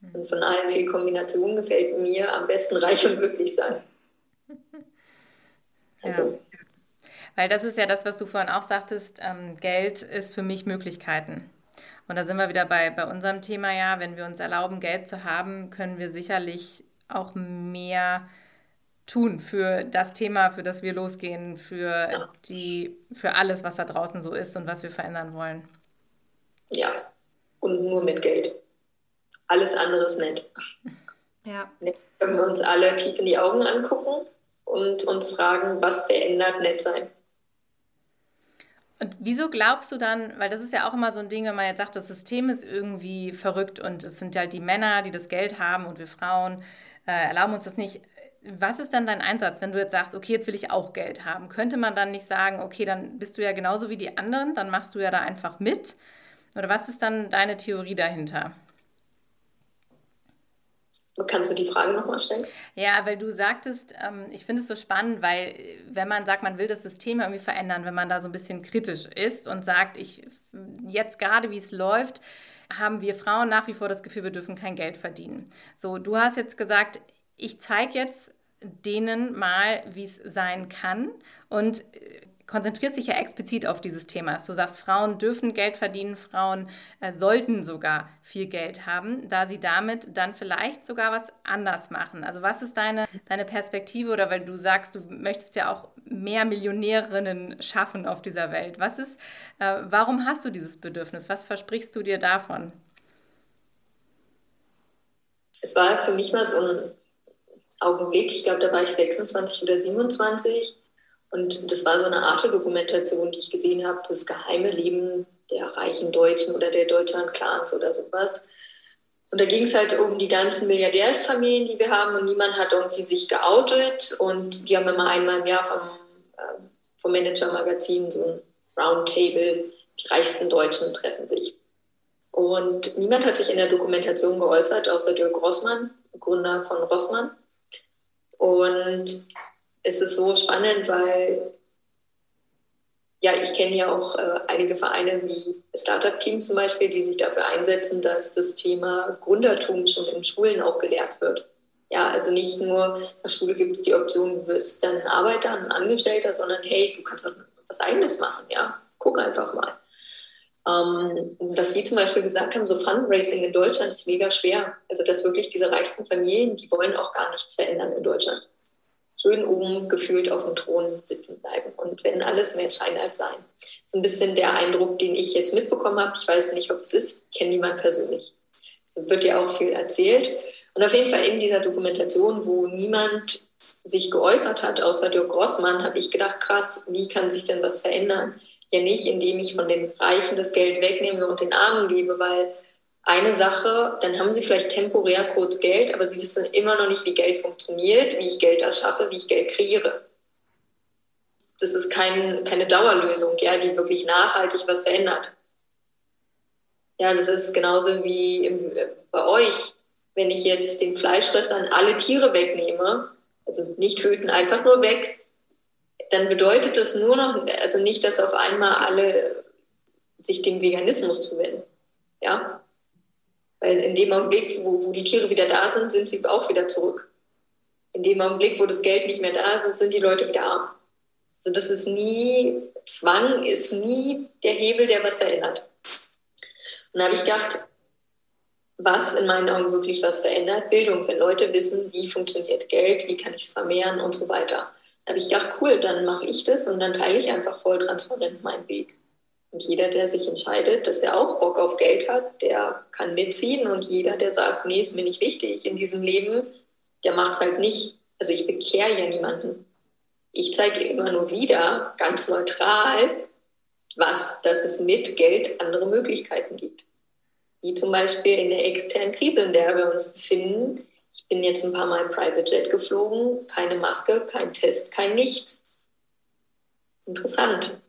[SPEAKER 1] Und von allen vier Kombinationen gefällt mir am besten reich und glücklich sein.
[SPEAKER 3] Also. Ja. Weil das ist ja das, was du vorhin auch sagtest, ähm, Geld ist für mich Möglichkeiten. Und da sind wir wieder bei, bei unserem Thema ja, wenn wir uns erlauben, Geld zu haben, können wir sicherlich auch mehr tun für das Thema, für das wir losgehen, für ja. die, für alles, was da draußen so ist und was wir verändern wollen.
[SPEAKER 1] Ja, und nur mit Geld. Alles andere ist nett. Ja. Jetzt können wir uns alle tief in die Augen angucken und uns fragen, was verändert nett sein.
[SPEAKER 3] Und wieso glaubst du dann, weil das ist ja auch immer so ein Ding, wenn man jetzt sagt, das System ist irgendwie verrückt und es sind halt die Männer, die das Geld haben und wir Frauen äh, erlauben uns das nicht. Was ist dann dein Einsatz, wenn du jetzt sagst, okay, jetzt will ich auch Geld haben? Könnte man dann nicht sagen, okay, dann bist du ja genauso wie die anderen, dann machst du ja da einfach mit? Oder was ist dann deine Theorie dahinter?
[SPEAKER 1] Kannst du die Frage nochmal stellen?
[SPEAKER 3] Ja, weil du sagtest, ähm, ich finde es so spannend, weil wenn man sagt, man will das System irgendwie verändern, wenn man da so ein bisschen kritisch ist und sagt, ich jetzt gerade wie es läuft, haben wir Frauen nach wie vor das Gefühl, wir dürfen kein Geld verdienen. So, du hast jetzt gesagt, ich zeige jetzt denen mal, wie es sein kann und konzentriert sich ja explizit auf dieses Thema. Du sagst, Frauen dürfen Geld verdienen, Frauen äh, sollten sogar viel Geld haben, da sie damit dann vielleicht sogar was anders machen. Also was ist deine, deine Perspektive oder weil du sagst, du möchtest ja auch mehr Millionärinnen schaffen auf dieser Welt. Was ist, äh, warum hast du dieses Bedürfnis? Was versprichst du dir davon?
[SPEAKER 1] Es war für mich mal so ein Augenblick, ich glaube, da war ich 26 oder 27 und das war so eine Art Dokumentation, die ich gesehen habe, das geheime Leben der reichen Deutschen oder der Deutschland-Clans oder sowas. Und da ging es halt um die ganzen Milliardärsfamilien, die wir haben und niemand hat irgendwie sich geoutet und die haben immer einmal im Jahr vom, äh, vom Manager-Magazin so ein Roundtable, die reichsten Deutschen treffen sich. Und niemand hat sich in der Dokumentation geäußert, außer Dirk Rossmann, Gründer von Rossmann. Und es ist so spannend, weil ja, ich kenne ja auch äh, einige Vereine wie Startup-Teams zum Beispiel, die sich dafür einsetzen, dass das Thema Gründertum schon in Schulen auch gelehrt wird. Ja, also nicht nur, der Schule gibt es die Option, du wirst dann ein Arbeiter, ein Angestellter, sondern hey, du kannst auch was Eigenes machen, ja, guck einfach mal. Ähm, dass die zum Beispiel gesagt haben, so Fundraising in Deutschland ist mega schwer. Also dass wirklich diese reichsten Familien, die wollen auch gar nichts verändern in Deutschland schön oben gefühlt auf dem Thron sitzen bleiben. Und wenn alles mehr Schein als Sein. Das ist ein bisschen der Eindruck, den ich jetzt mitbekommen habe. Ich weiß nicht, ob es ist, kenne niemanden persönlich. Es wird ja auch viel erzählt. Und auf jeden Fall in dieser Dokumentation, wo niemand sich geäußert hat, außer Dirk Grossmann, habe ich gedacht, krass, wie kann sich denn was verändern? Ja nicht, indem ich von den Reichen das Geld wegnehme und den Armen gebe, weil eine Sache, dann haben sie vielleicht temporär kurz Geld, aber sie wissen immer noch nicht, wie Geld funktioniert, wie ich Geld erschaffe, wie ich Geld kreiere. Das ist kein, keine Dauerlösung, ja, die wirklich nachhaltig was verändert. Ja, das ist genauso wie im, bei euch. Wenn ich jetzt den Fleischfressern alle Tiere wegnehme, also nicht töten, einfach nur weg, dann bedeutet das nur noch, also nicht, dass auf einmal alle sich dem Veganismus zuwenden. Ja, weil in dem Augenblick, wo, wo die Tiere wieder da sind, sind sie auch wieder zurück. In dem Augenblick, wo das Geld nicht mehr da ist, sind die Leute wieder arm. Also das ist nie, Zwang ist nie der Hebel, der was verändert. Und da habe ich gedacht, was in meinen Augen wirklich was verändert? Bildung, wenn Leute wissen, wie funktioniert Geld, wie kann ich es vermehren und so weiter. Da habe ich gedacht, cool, dann mache ich das und dann teile ich einfach voll transparent meinen Weg. Und jeder, der sich entscheidet, dass er auch Bock auf Geld hat, der kann mitziehen. Und jeder, der sagt, nee, ist mir nicht wichtig in diesem Leben, der macht es halt nicht. Also ich bekehre ja niemanden. Ich zeige immer nur wieder, ganz neutral, was, dass es mit Geld andere Möglichkeiten gibt. Wie zum Beispiel in der externen Krise, in der wir uns befinden. Ich bin jetzt ein paar Mal Private Jet geflogen, keine Maske, kein Test, kein Nichts. Interessant.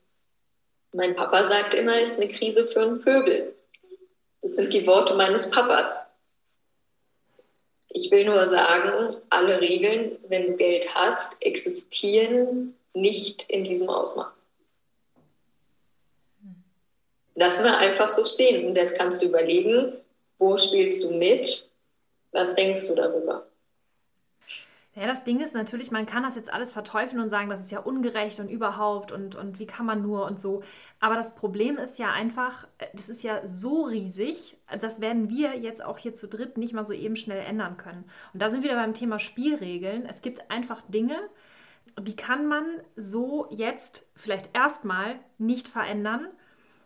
[SPEAKER 1] Mein Papa sagt immer, es ist eine Krise für einen Pöbel. Das sind die Worte meines Papas. Ich will nur sagen, alle Regeln, wenn du Geld hast, existieren nicht in diesem Ausmaß. lassen wir einfach so stehen. Und jetzt kannst du überlegen, wo spielst du mit? Was denkst du darüber?
[SPEAKER 2] Ja, das Ding ist natürlich, man kann das jetzt alles verteufeln und sagen, das ist ja ungerecht und überhaupt und, und wie kann man nur und so. Aber das Problem ist ja einfach, das ist ja so riesig, das werden wir jetzt auch hier zu dritt nicht mal so eben schnell ändern können. Und da sind wir wieder beim Thema Spielregeln. Es gibt einfach Dinge, die kann man so jetzt vielleicht erstmal nicht verändern,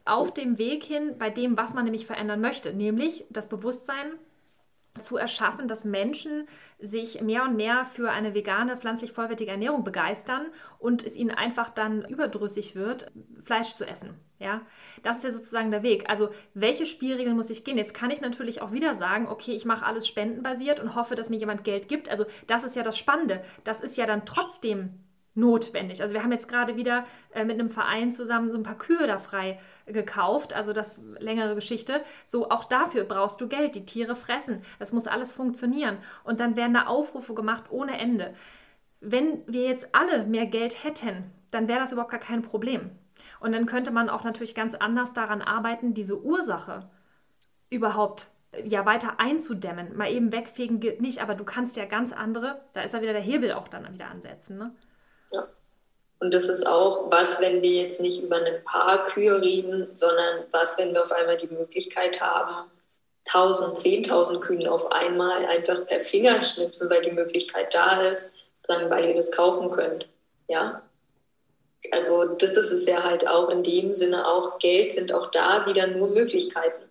[SPEAKER 2] auf dem Weg hin bei dem, was man nämlich verändern möchte, nämlich das Bewusstsein zu erschaffen, dass Menschen sich mehr und mehr für eine vegane, pflanzlich vollwertige Ernährung begeistern und es ihnen einfach dann überdrüssig wird, Fleisch zu essen. Ja, das ist ja sozusagen der Weg. Also, welche Spielregeln muss ich gehen? Jetzt kann ich natürlich auch wieder sagen, okay, ich mache alles spendenbasiert und hoffe, dass mir jemand Geld gibt. Also, das ist ja das Spannende. Das ist ja dann trotzdem notwendig. Also wir haben jetzt gerade wieder äh, mit einem Verein zusammen so ein paar Kühe da frei gekauft, also das längere Geschichte. So auch dafür brauchst du Geld, die Tiere fressen, das muss alles funktionieren und dann werden da Aufrufe gemacht ohne Ende. Wenn wir jetzt alle mehr Geld hätten, dann wäre das überhaupt gar kein Problem. Und dann könnte man auch natürlich ganz anders daran arbeiten, diese Ursache überhaupt ja weiter einzudämmen. Mal eben wegfegen gilt nicht, aber du kannst ja ganz andere, da ist ja wieder der Hebel auch dann wieder ansetzen. Ne?
[SPEAKER 1] Ja. Und das ist auch, was, wenn wir jetzt nicht über ein paar Kühe reden, sondern was, wenn wir auf einmal die Möglichkeit haben, 1000, 10.000 Kühen auf einmal einfach per Finger schnipsen, weil die Möglichkeit da ist, sagen, weil ihr das kaufen könnt. Ja. Also das ist es ja halt auch in dem Sinne auch, Geld sind auch da wieder nur Möglichkeiten.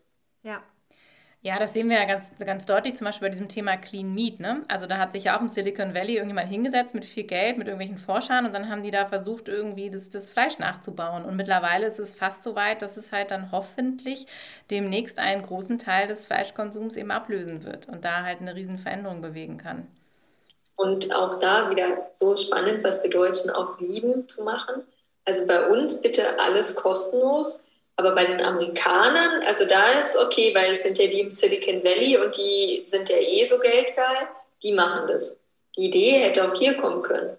[SPEAKER 3] Ja. Das sehen wir ja ganz, ganz deutlich zum Beispiel bei diesem Thema Clean Meat. Ne? Also da hat sich ja auch im Silicon Valley irgendjemand hingesetzt mit viel Geld, mit irgendwelchen Forschern und dann haben die da versucht, irgendwie das, das Fleisch nachzubauen. Und mittlerweile ist es fast so weit, dass es halt dann hoffentlich demnächst einen großen Teil des Fleischkonsums eben ablösen wird und da halt eine riesen Veränderung bewegen kann.
[SPEAKER 1] Und auch da wieder so spannend, was wir Deutschen auch lieben zu machen. Also bei uns bitte alles kostenlos aber bei den Amerikanern, also da ist okay, weil es sind ja die im Silicon Valley und die sind ja eh so geldgeil, die machen das. Die Idee hätte auch hier kommen können.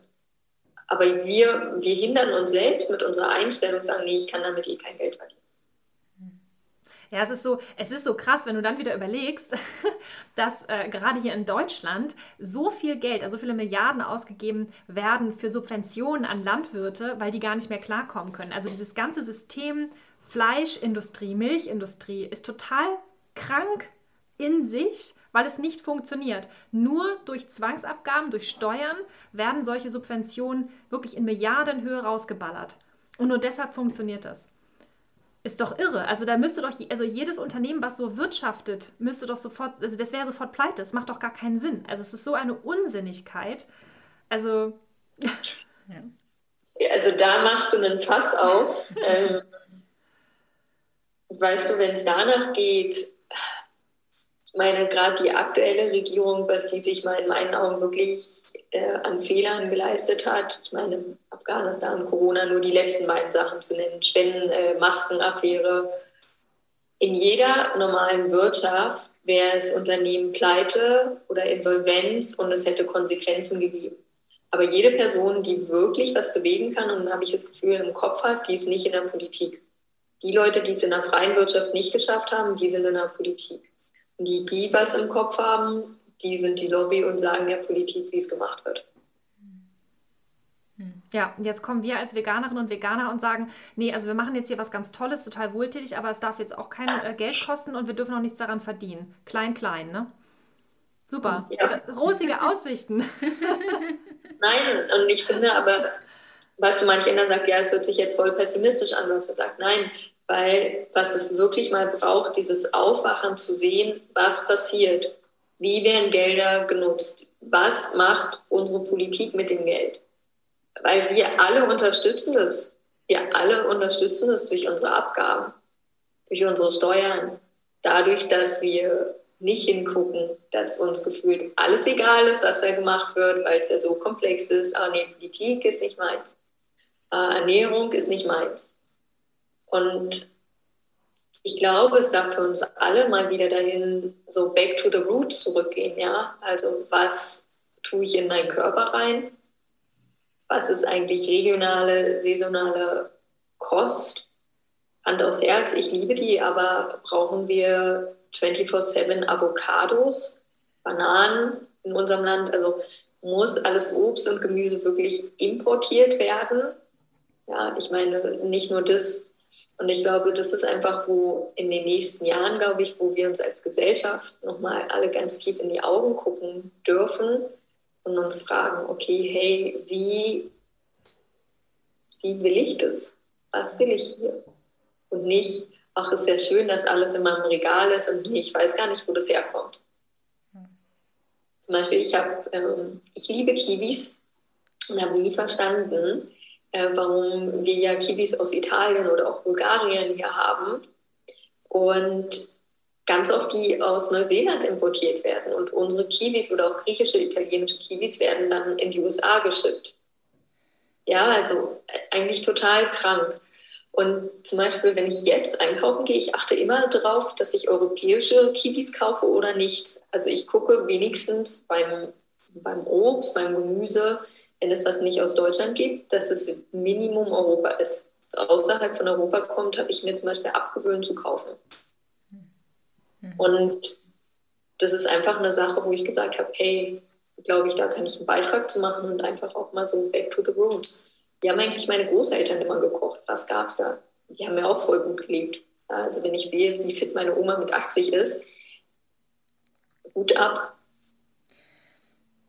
[SPEAKER 1] Aber wir, wir hindern uns selbst mit unserer Einstellung und sagen, nee, ich kann damit eh kein Geld verdienen.
[SPEAKER 2] Ja, es ist so, es ist so krass, wenn du dann wieder überlegst, dass äh, gerade hier in Deutschland so viel Geld, also so viele Milliarden ausgegeben werden für Subventionen an Landwirte, weil die gar nicht mehr klarkommen können. Also dieses ganze System Fleischindustrie, Milchindustrie ist total krank in sich, weil es nicht funktioniert. Nur durch Zwangsabgaben, durch Steuern werden solche Subventionen wirklich in Milliardenhöhe rausgeballert. Und nur deshalb funktioniert das. Ist doch irre. Also da müsste doch, also jedes Unternehmen, was so wirtschaftet, müsste doch sofort, also das wäre sofort pleite. Das macht doch gar keinen Sinn. Also es ist so eine Unsinnigkeit. Also.
[SPEAKER 1] Ja. Also da machst du einen Fass auf. ähm, weißt du, wenn es danach geht, meine, gerade die aktuelle Regierung, was sie sich mal in meinen Augen wirklich äh, an Fehlern geleistet hat, ich meine, Afghanistan, Corona, nur die letzten beiden Sachen zu nennen, Spenden, äh, Maskenaffäre. In jeder normalen Wirtschaft wäre es Unternehmen pleite oder Insolvenz und es hätte Konsequenzen gegeben. Aber jede Person, die wirklich was bewegen kann und habe ich das Gefühl im Kopf hat, die ist nicht in der Politik die Leute, die es in der freien Wirtschaft nicht geschafft haben, die sind in der Politik. Und die, die was im Kopf haben, die sind die Lobby und sagen der Politik, wie es gemacht wird.
[SPEAKER 2] Ja, und jetzt kommen wir als Veganerinnen und Veganer und sagen, nee, also wir machen jetzt hier was ganz Tolles, total wohltätig, aber es darf jetzt auch kein äh, Geld kosten und wir dürfen auch nichts daran verdienen. Klein, klein, ne? Super. Ja. Rosige Aussichten.
[SPEAKER 1] Nein, und ich finde aber, was du manch einer sagt, ja, es hört sich jetzt voll pessimistisch an, was er sagt. Nein, weil was es wirklich mal braucht, dieses Aufwachen zu sehen, was passiert, wie werden Gelder genutzt, was macht unsere Politik mit dem Geld. Weil wir alle unterstützen das. Wir alle unterstützen das durch unsere Abgaben, durch unsere Steuern, dadurch, dass wir nicht hingucken, dass uns gefühlt alles egal ist, was da gemacht wird, weil es ja so komplex ist. Aber nee, Politik ist nicht meins. Äh, Ernährung ist nicht meins. Und ich glaube, es darf für uns alle mal wieder dahin so back to the roots zurückgehen, ja. Also was tue ich in meinen Körper rein? Was ist eigentlich regionale, saisonale Kost? Hand aufs Herz, ich liebe die, aber brauchen wir 24-7 Avocados, Bananen in unserem Land? Also muss alles Obst und Gemüse wirklich importiert werden? Ja, ich meine, nicht nur das. Und ich glaube, das ist einfach, wo in den nächsten Jahren, glaube ich, wo wir uns als Gesellschaft nochmal alle ganz tief in die Augen gucken dürfen und uns fragen, okay, hey, wie, wie will ich das? Was will ich hier? Und nicht, ach, ist ja schön, dass alles in meinem Regal ist und ich weiß gar nicht, wo das herkommt. Zum Beispiel, ich, hab, ähm, ich liebe Kiwis und habe nie verstanden, äh, warum wir ja Kiwis aus Italien oder auch Bulgarien hier haben und ganz oft die aus Neuseeland importiert werden. Und unsere Kiwis oder auch griechische, italienische Kiwis werden dann in die USA geschippt. Ja, also äh, eigentlich total krank. Und zum Beispiel, wenn ich jetzt einkaufen gehe, ich achte immer darauf, dass ich europäische Kiwis kaufe oder nichts. Also ich gucke wenigstens beim, beim Obst, beim Gemüse, wenn es was nicht aus Deutschland gibt, dass es Minimum Europa ist. Was außerhalb von Europa kommt, habe ich mir zum Beispiel abgewöhnt zu kaufen. Mhm. Und das ist einfach eine Sache, wo ich gesagt habe, hey, glaube ich, da kann ich einen Beitrag zu machen und einfach auch mal so back to the roots. Die haben eigentlich meine Großeltern immer gekocht. Was gab es da? Die haben mir auch voll gut gelebt. Also wenn ich sehe, wie fit meine Oma mit 80 ist, gut ab.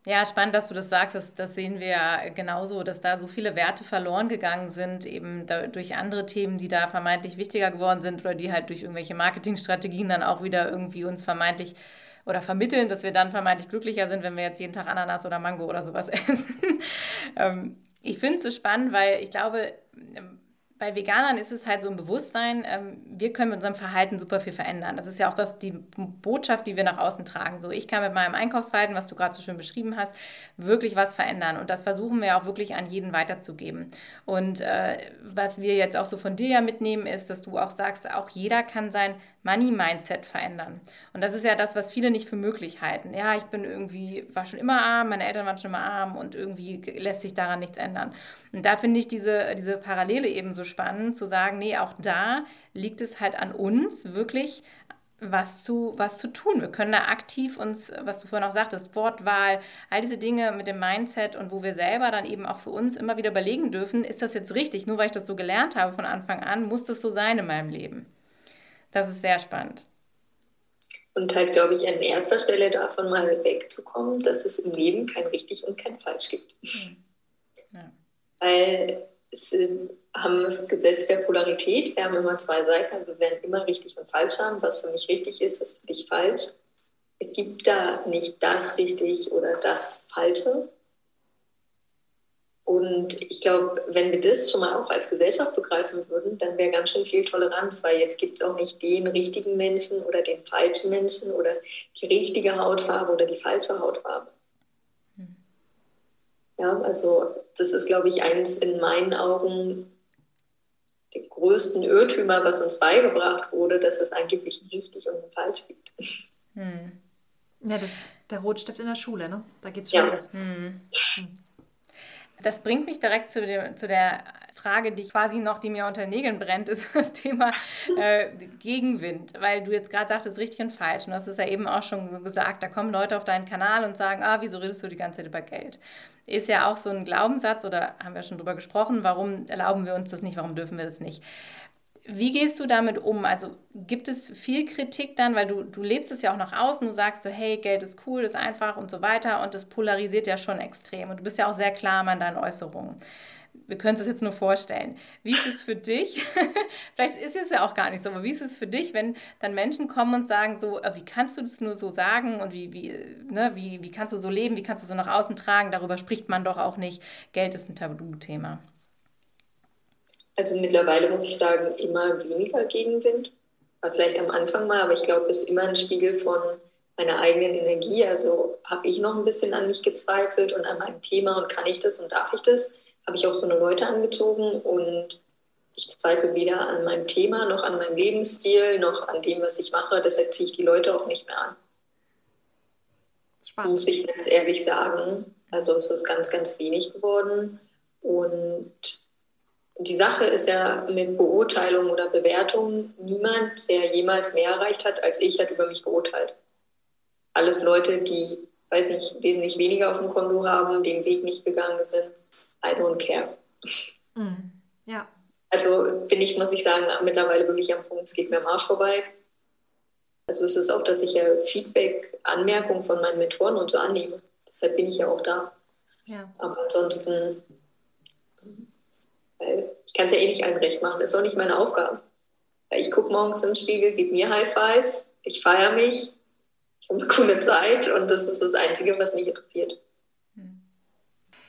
[SPEAKER 3] Ja, spannend, dass du das sagst. Das, das, sehen wir ja genauso, dass da so viele Werte verloren gegangen sind, eben da, durch andere Themen, die da vermeintlich wichtiger geworden sind oder die halt durch irgendwelche Marketingstrategien dann auch wieder irgendwie uns vermeintlich oder vermitteln, dass wir dann vermeintlich glücklicher sind, wenn wir jetzt jeden Tag Ananas oder Mango oder sowas essen. ähm, ich finde es so spannend, weil ich glaube, bei Veganern ist es halt so ein Bewusstsein, ähm, wir können mit unserem Verhalten super viel verändern. Das ist ja auch das, die Botschaft, die wir nach außen tragen. So, ich kann mit meinem Einkaufsverhalten, was du gerade so schön beschrieben hast, wirklich was verändern. Und das versuchen wir auch wirklich an jeden weiterzugeben. Und äh, was wir jetzt auch so von dir ja mitnehmen, ist, dass du auch sagst, auch jeder kann sein Money-Mindset verändern. Und das ist ja das, was viele nicht für möglich halten. Ja, ich bin irgendwie, war schon immer arm, meine Eltern waren schon immer arm und irgendwie lässt sich daran nichts ändern. Und da finde ich diese, diese Parallele eben so spannend, zu sagen, nee, auch da liegt es halt an uns, wirklich was zu, was zu tun. Wir können da aktiv uns, was du vorhin auch sagtest, Wortwahl, all diese Dinge mit dem Mindset und wo wir selber dann eben auch für uns immer wieder überlegen dürfen, ist das jetzt richtig? Nur weil ich das so gelernt habe von Anfang an, muss das so sein in meinem Leben. Das ist sehr spannend.
[SPEAKER 1] Und halt, glaube ich, an erster Stelle davon mal wegzukommen, dass es im Leben kein richtig und kein falsch gibt. Hm. Ja. Weil es haben das Gesetz der Polarität, wir haben immer zwei Seiten, also wir werden immer richtig und falsch haben. Was für mich richtig ist, ist für dich falsch. Es gibt da nicht das richtig oder das Falsche, und ich glaube, wenn wir das schon mal auch als Gesellschaft begreifen würden, dann wäre ganz schön viel Toleranz, weil jetzt gibt es auch nicht den richtigen Menschen oder den falschen Menschen oder die richtige Hautfarbe oder die falsche Hautfarbe. Hm. Ja, also das ist, glaube ich, eines in meinen Augen der größten Irrtümer, was uns beigebracht wurde, dass es angeblich ein richtig und ein falsch gibt.
[SPEAKER 2] Hm. Ja, das, der Rotstift in der Schule, ne? Da es schon ja. los. Hm.
[SPEAKER 3] hm. Das bringt mich direkt zu, dem, zu der Frage, die quasi noch, die mir unter den Nägeln brennt, ist das Thema äh, Gegenwind. Weil du jetzt gerade sagtest, richtig und falsch. Und das ist ja eben auch schon so gesagt, da kommen Leute auf deinen Kanal und sagen, ah, wieso redest du die ganze Zeit über Geld? Ist ja auch so ein Glaubenssatz, oder haben wir schon drüber gesprochen, warum erlauben wir uns das nicht, warum dürfen wir das nicht? Wie gehst du damit um? Also gibt es viel Kritik dann, weil du, du lebst es ja auch nach außen, du sagst so, hey, Geld ist cool, ist einfach und so weiter und das polarisiert ja schon extrem und du bist ja auch sehr klar an deinen Äußerungen. Wir können es uns jetzt nur vorstellen. Wie ist es für dich? Vielleicht ist es ja auch gar nicht so, aber wie ist es für dich, wenn dann Menschen kommen und sagen so, äh, wie kannst du das nur so sagen und wie, wie, ne, wie, wie kannst du so leben, wie kannst du so nach außen tragen? Darüber spricht man doch auch nicht. Geld ist ein Tabuthema.
[SPEAKER 1] Also mittlerweile muss ich sagen, immer weniger Gegenwind. War vielleicht am Anfang mal, aber ich glaube, es ist immer ein Spiegel von meiner eigenen Energie. Also habe ich noch ein bisschen an mich gezweifelt und an meinem Thema und kann ich das und darf ich das? Habe ich auch so eine Leute angezogen und ich zweifle weder an meinem Thema noch an meinem Lebensstil noch an dem, was ich mache. Deshalb ziehe ich die Leute auch nicht mehr an. Spannend. Muss ich ganz ehrlich sagen. Also es ist ganz, ganz wenig geworden. Und die Sache ist ja mit Beurteilung oder Bewertung, niemand, der jemals mehr erreicht hat als ich, hat über mich geurteilt. Alles Leute, die, weiß nicht, wesentlich weniger auf dem Konto haben, den Weg nicht gegangen sind. I don't care.
[SPEAKER 2] Mm, ja.
[SPEAKER 1] Also bin ich, muss ich sagen, mittlerweile wirklich am Punkt, es geht mir am Arsch vorbei. Also es ist auch, dass ich ja Feedback, Anmerkungen von meinen Mentoren und so annehme. Deshalb bin ich ja auch da.
[SPEAKER 2] Ja.
[SPEAKER 1] Aber ansonsten weil ich kann es ja eh nicht allen recht machen. Das ist auch nicht meine Aufgabe. Ich gucke morgens im Spiegel, gebe mir High Five, ich feiere mich, ich habe eine coole Zeit und das ist das Einzige, was mich interessiert. Hm.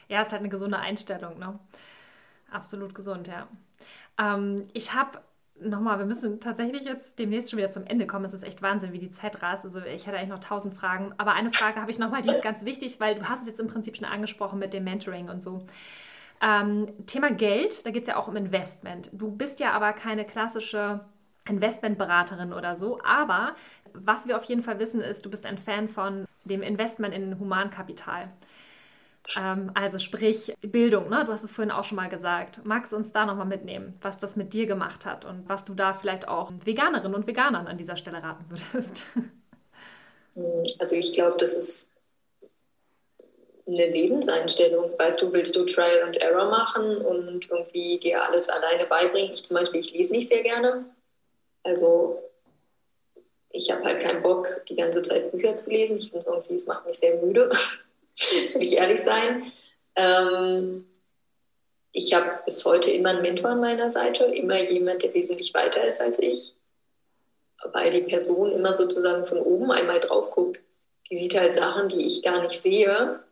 [SPEAKER 2] Ja, es ist halt eine gesunde Einstellung, ne? Absolut gesund, ja. Ähm, ich habe nochmal, wir müssen tatsächlich jetzt demnächst schon wieder zum Ende kommen. Es ist echt Wahnsinn, wie die Zeit rast. Also ich hätte eigentlich noch tausend Fragen. Aber eine Frage habe ich nochmal, die ist ganz wichtig, weil du hast es jetzt im Prinzip schon angesprochen mit dem Mentoring und so. Ähm, Thema Geld, da geht es ja auch um Investment. Du bist ja aber keine klassische Investmentberaterin oder so, aber was wir auf jeden Fall wissen ist, du bist ein Fan von dem Investment in Humankapital. Ähm, also sprich Bildung, ne? du hast es vorhin auch schon mal gesagt. Magst du uns da nochmal mitnehmen, was das mit dir gemacht hat und was du da vielleicht auch Veganerinnen und Veganern an dieser Stelle raten würdest?
[SPEAKER 1] Also ich glaube, das ist eine Lebenseinstellung. Weißt du, willst du Trial and Error machen und irgendwie dir alles alleine beibringen? Ich zum Beispiel, ich lese nicht sehr gerne. Also ich habe halt keinen Bock, die ganze Zeit Bücher zu lesen. Ich finde irgendwie, es macht mich sehr müde, will ich ehrlich sein. Ähm, ich habe bis heute immer einen Mentor an meiner Seite, immer jemand, der wesentlich weiter ist als ich, weil die Person immer sozusagen von oben einmal drauf guckt. Die sieht halt Sachen, die ich gar nicht sehe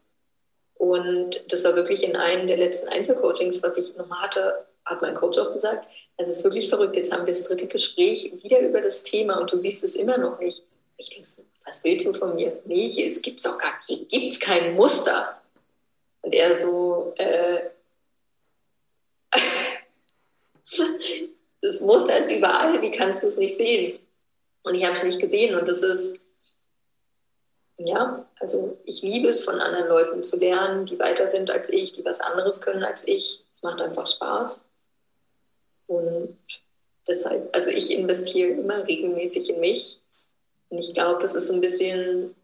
[SPEAKER 1] und das war wirklich in einem der letzten Einzelcoachings, was ich nochmal hatte, hat mein Coach auch gesagt, es ist wirklich verrückt, jetzt haben wir das dritte Gespräch wieder über das Thema und du siehst es immer noch nicht. Ich denke, was willst du von mir? Nee, es gibt doch gar hier gibt's kein Muster. Und er so, äh, das Muster ist überall, wie kannst du es nicht sehen? Und ich habe es nicht gesehen und das ist ja, also ich liebe es, von anderen Leuten zu lernen, die weiter sind als ich, die was anderes können als ich. Es macht einfach Spaß. Und deshalb, also ich investiere immer regelmäßig in mich. Und ich glaube, das ist ein bisschen,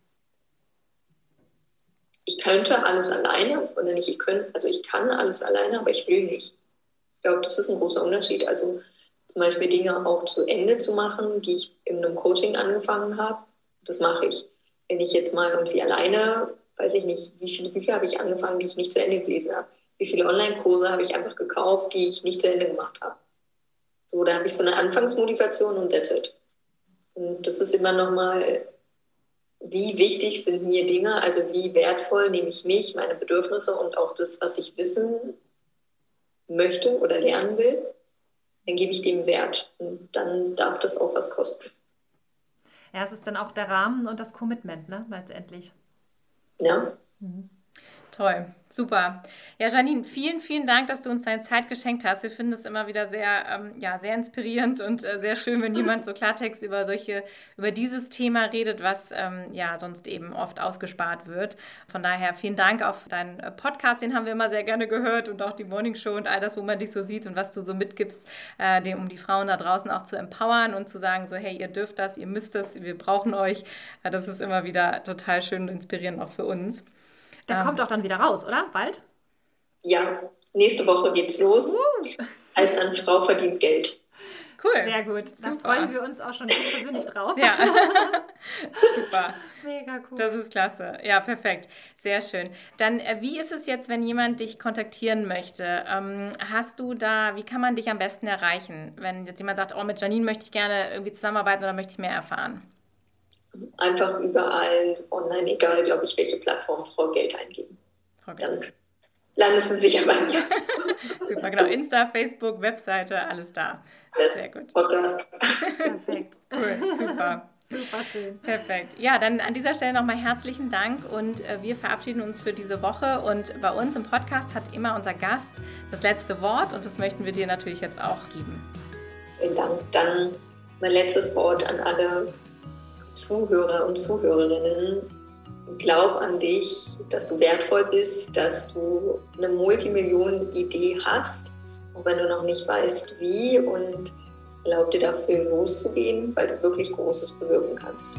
[SPEAKER 1] ich könnte alles alleine oder nicht, ich könnte, also ich kann alles alleine, aber ich will nicht. Ich glaube, das ist ein großer Unterschied. Also zum Beispiel Dinge auch zu Ende zu machen, die ich in einem Coaching angefangen habe, das mache ich wenn ich jetzt mal irgendwie alleine, weiß ich nicht, wie viele Bücher habe ich angefangen, die ich nicht zu Ende gelesen habe? Wie viele Online-Kurse habe ich einfach gekauft, die ich nicht zu Ende gemacht habe? So, da habe ich so eine Anfangsmotivation und that's it. Und das ist immer nochmal, wie wichtig sind mir Dinge, also wie wertvoll nehme ich mich, meine Bedürfnisse und auch das, was ich wissen möchte oder lernen will, dann gebe ich dem Wert. Und dann darf das auch was kosten.
[SPEAKER 2] Ja, es ist dann auch der Rahmen und das Commitment, ne, letztendlich.
[SPEAKER 1] Ja.
[SPEAKER 3] Mhm. Toll, super. Ja, Janine, vielen, vielen Dank, dass du uns deine Zeit geschenkt hast. Wir finden es immer wieder sehr, ähm, ja, sehr inspirierend und äh, sehr schön, wenn jemand so Klartext über solche, über dieses Thema redet, was ähm, ja sonst eben oft ausgespart wird. Von daher vielen Dank auf deinen äh, Podcast, den haben wir immer sehr gerne gehört und auch die Morning Show und all das, wo man dich so sieht und was du so mitgibst, äh, dem, um die Frauen da draußen auch zu empowern und zu sagen, so, hey, ihr dürft das, ihr müsst das, wir brauchen euch. Äh, das ist immer wieder total schön und inspirierend auch für uns.
[SPEAKER 2] Der ähm, kommt auch dann wieder raus, oder? Bald?
[SPEAKER 1] Ja, nächste Woche geht's los. Uh. Heißt dann Frau verdient Geld.
[SPEAKER 2] Cool. Sehr gut. Da freuen wir uns auch schon ganz persönlich drauf.
[SPEAKER 3] Ja. Super.
[SPEAKER 2] Mega cool.
[SPEAKER 3] Das ist klasse. Ja, perfekt. Sehr schön. Dann, äh, wie ist es jetzt, wenn jemand dich kontaktieren möchte? Ähm, hast du da, wie kann man dich am besten erreichen? Wenn jetzt jemand sagt, oh, mit Janine möchte ich gerne irgendwie zusammenarbeiten oder möchte ich mehr erfahren?
[SPEAKER 1] Einfach überall online, egal, glaube ich, welche Plattform Frau Geld eingeben. Frau Dann landest du sicher bei mir.
[SPEAKER 3] Super, genau. Insta, Facebook, Webseite, alles da.
[SPEAKER 1] Alles Sehr gut. Podcast.
[SPEAKER 2] Perfekt.
[SPEAKER 3] Cool, super.
[SPEAKER 2] Super schön.
[SPEAKER 3] Perfekt. Ja, dann an dieser Stelle nochmal herzlichen Dank und äh, wir verabschieden uns für diese Woche. Und bei uns im Podcast hat immer unser Gast das letzte Wort und das möchten wir dir natürlich jetzt auch geben.
[SPEAKER 1] Vielen Dank. Dann mein letztes Wort an alle Zuhörer und Zuhörerinnen, glaub an dich, dass du wertvoll bist, dass du eine Multimillionen-Idee hast auch wenn du noch nicht weißt, wie und erlaub dir dafür loszugehen, weil du wirklich Großes bewirken kannst.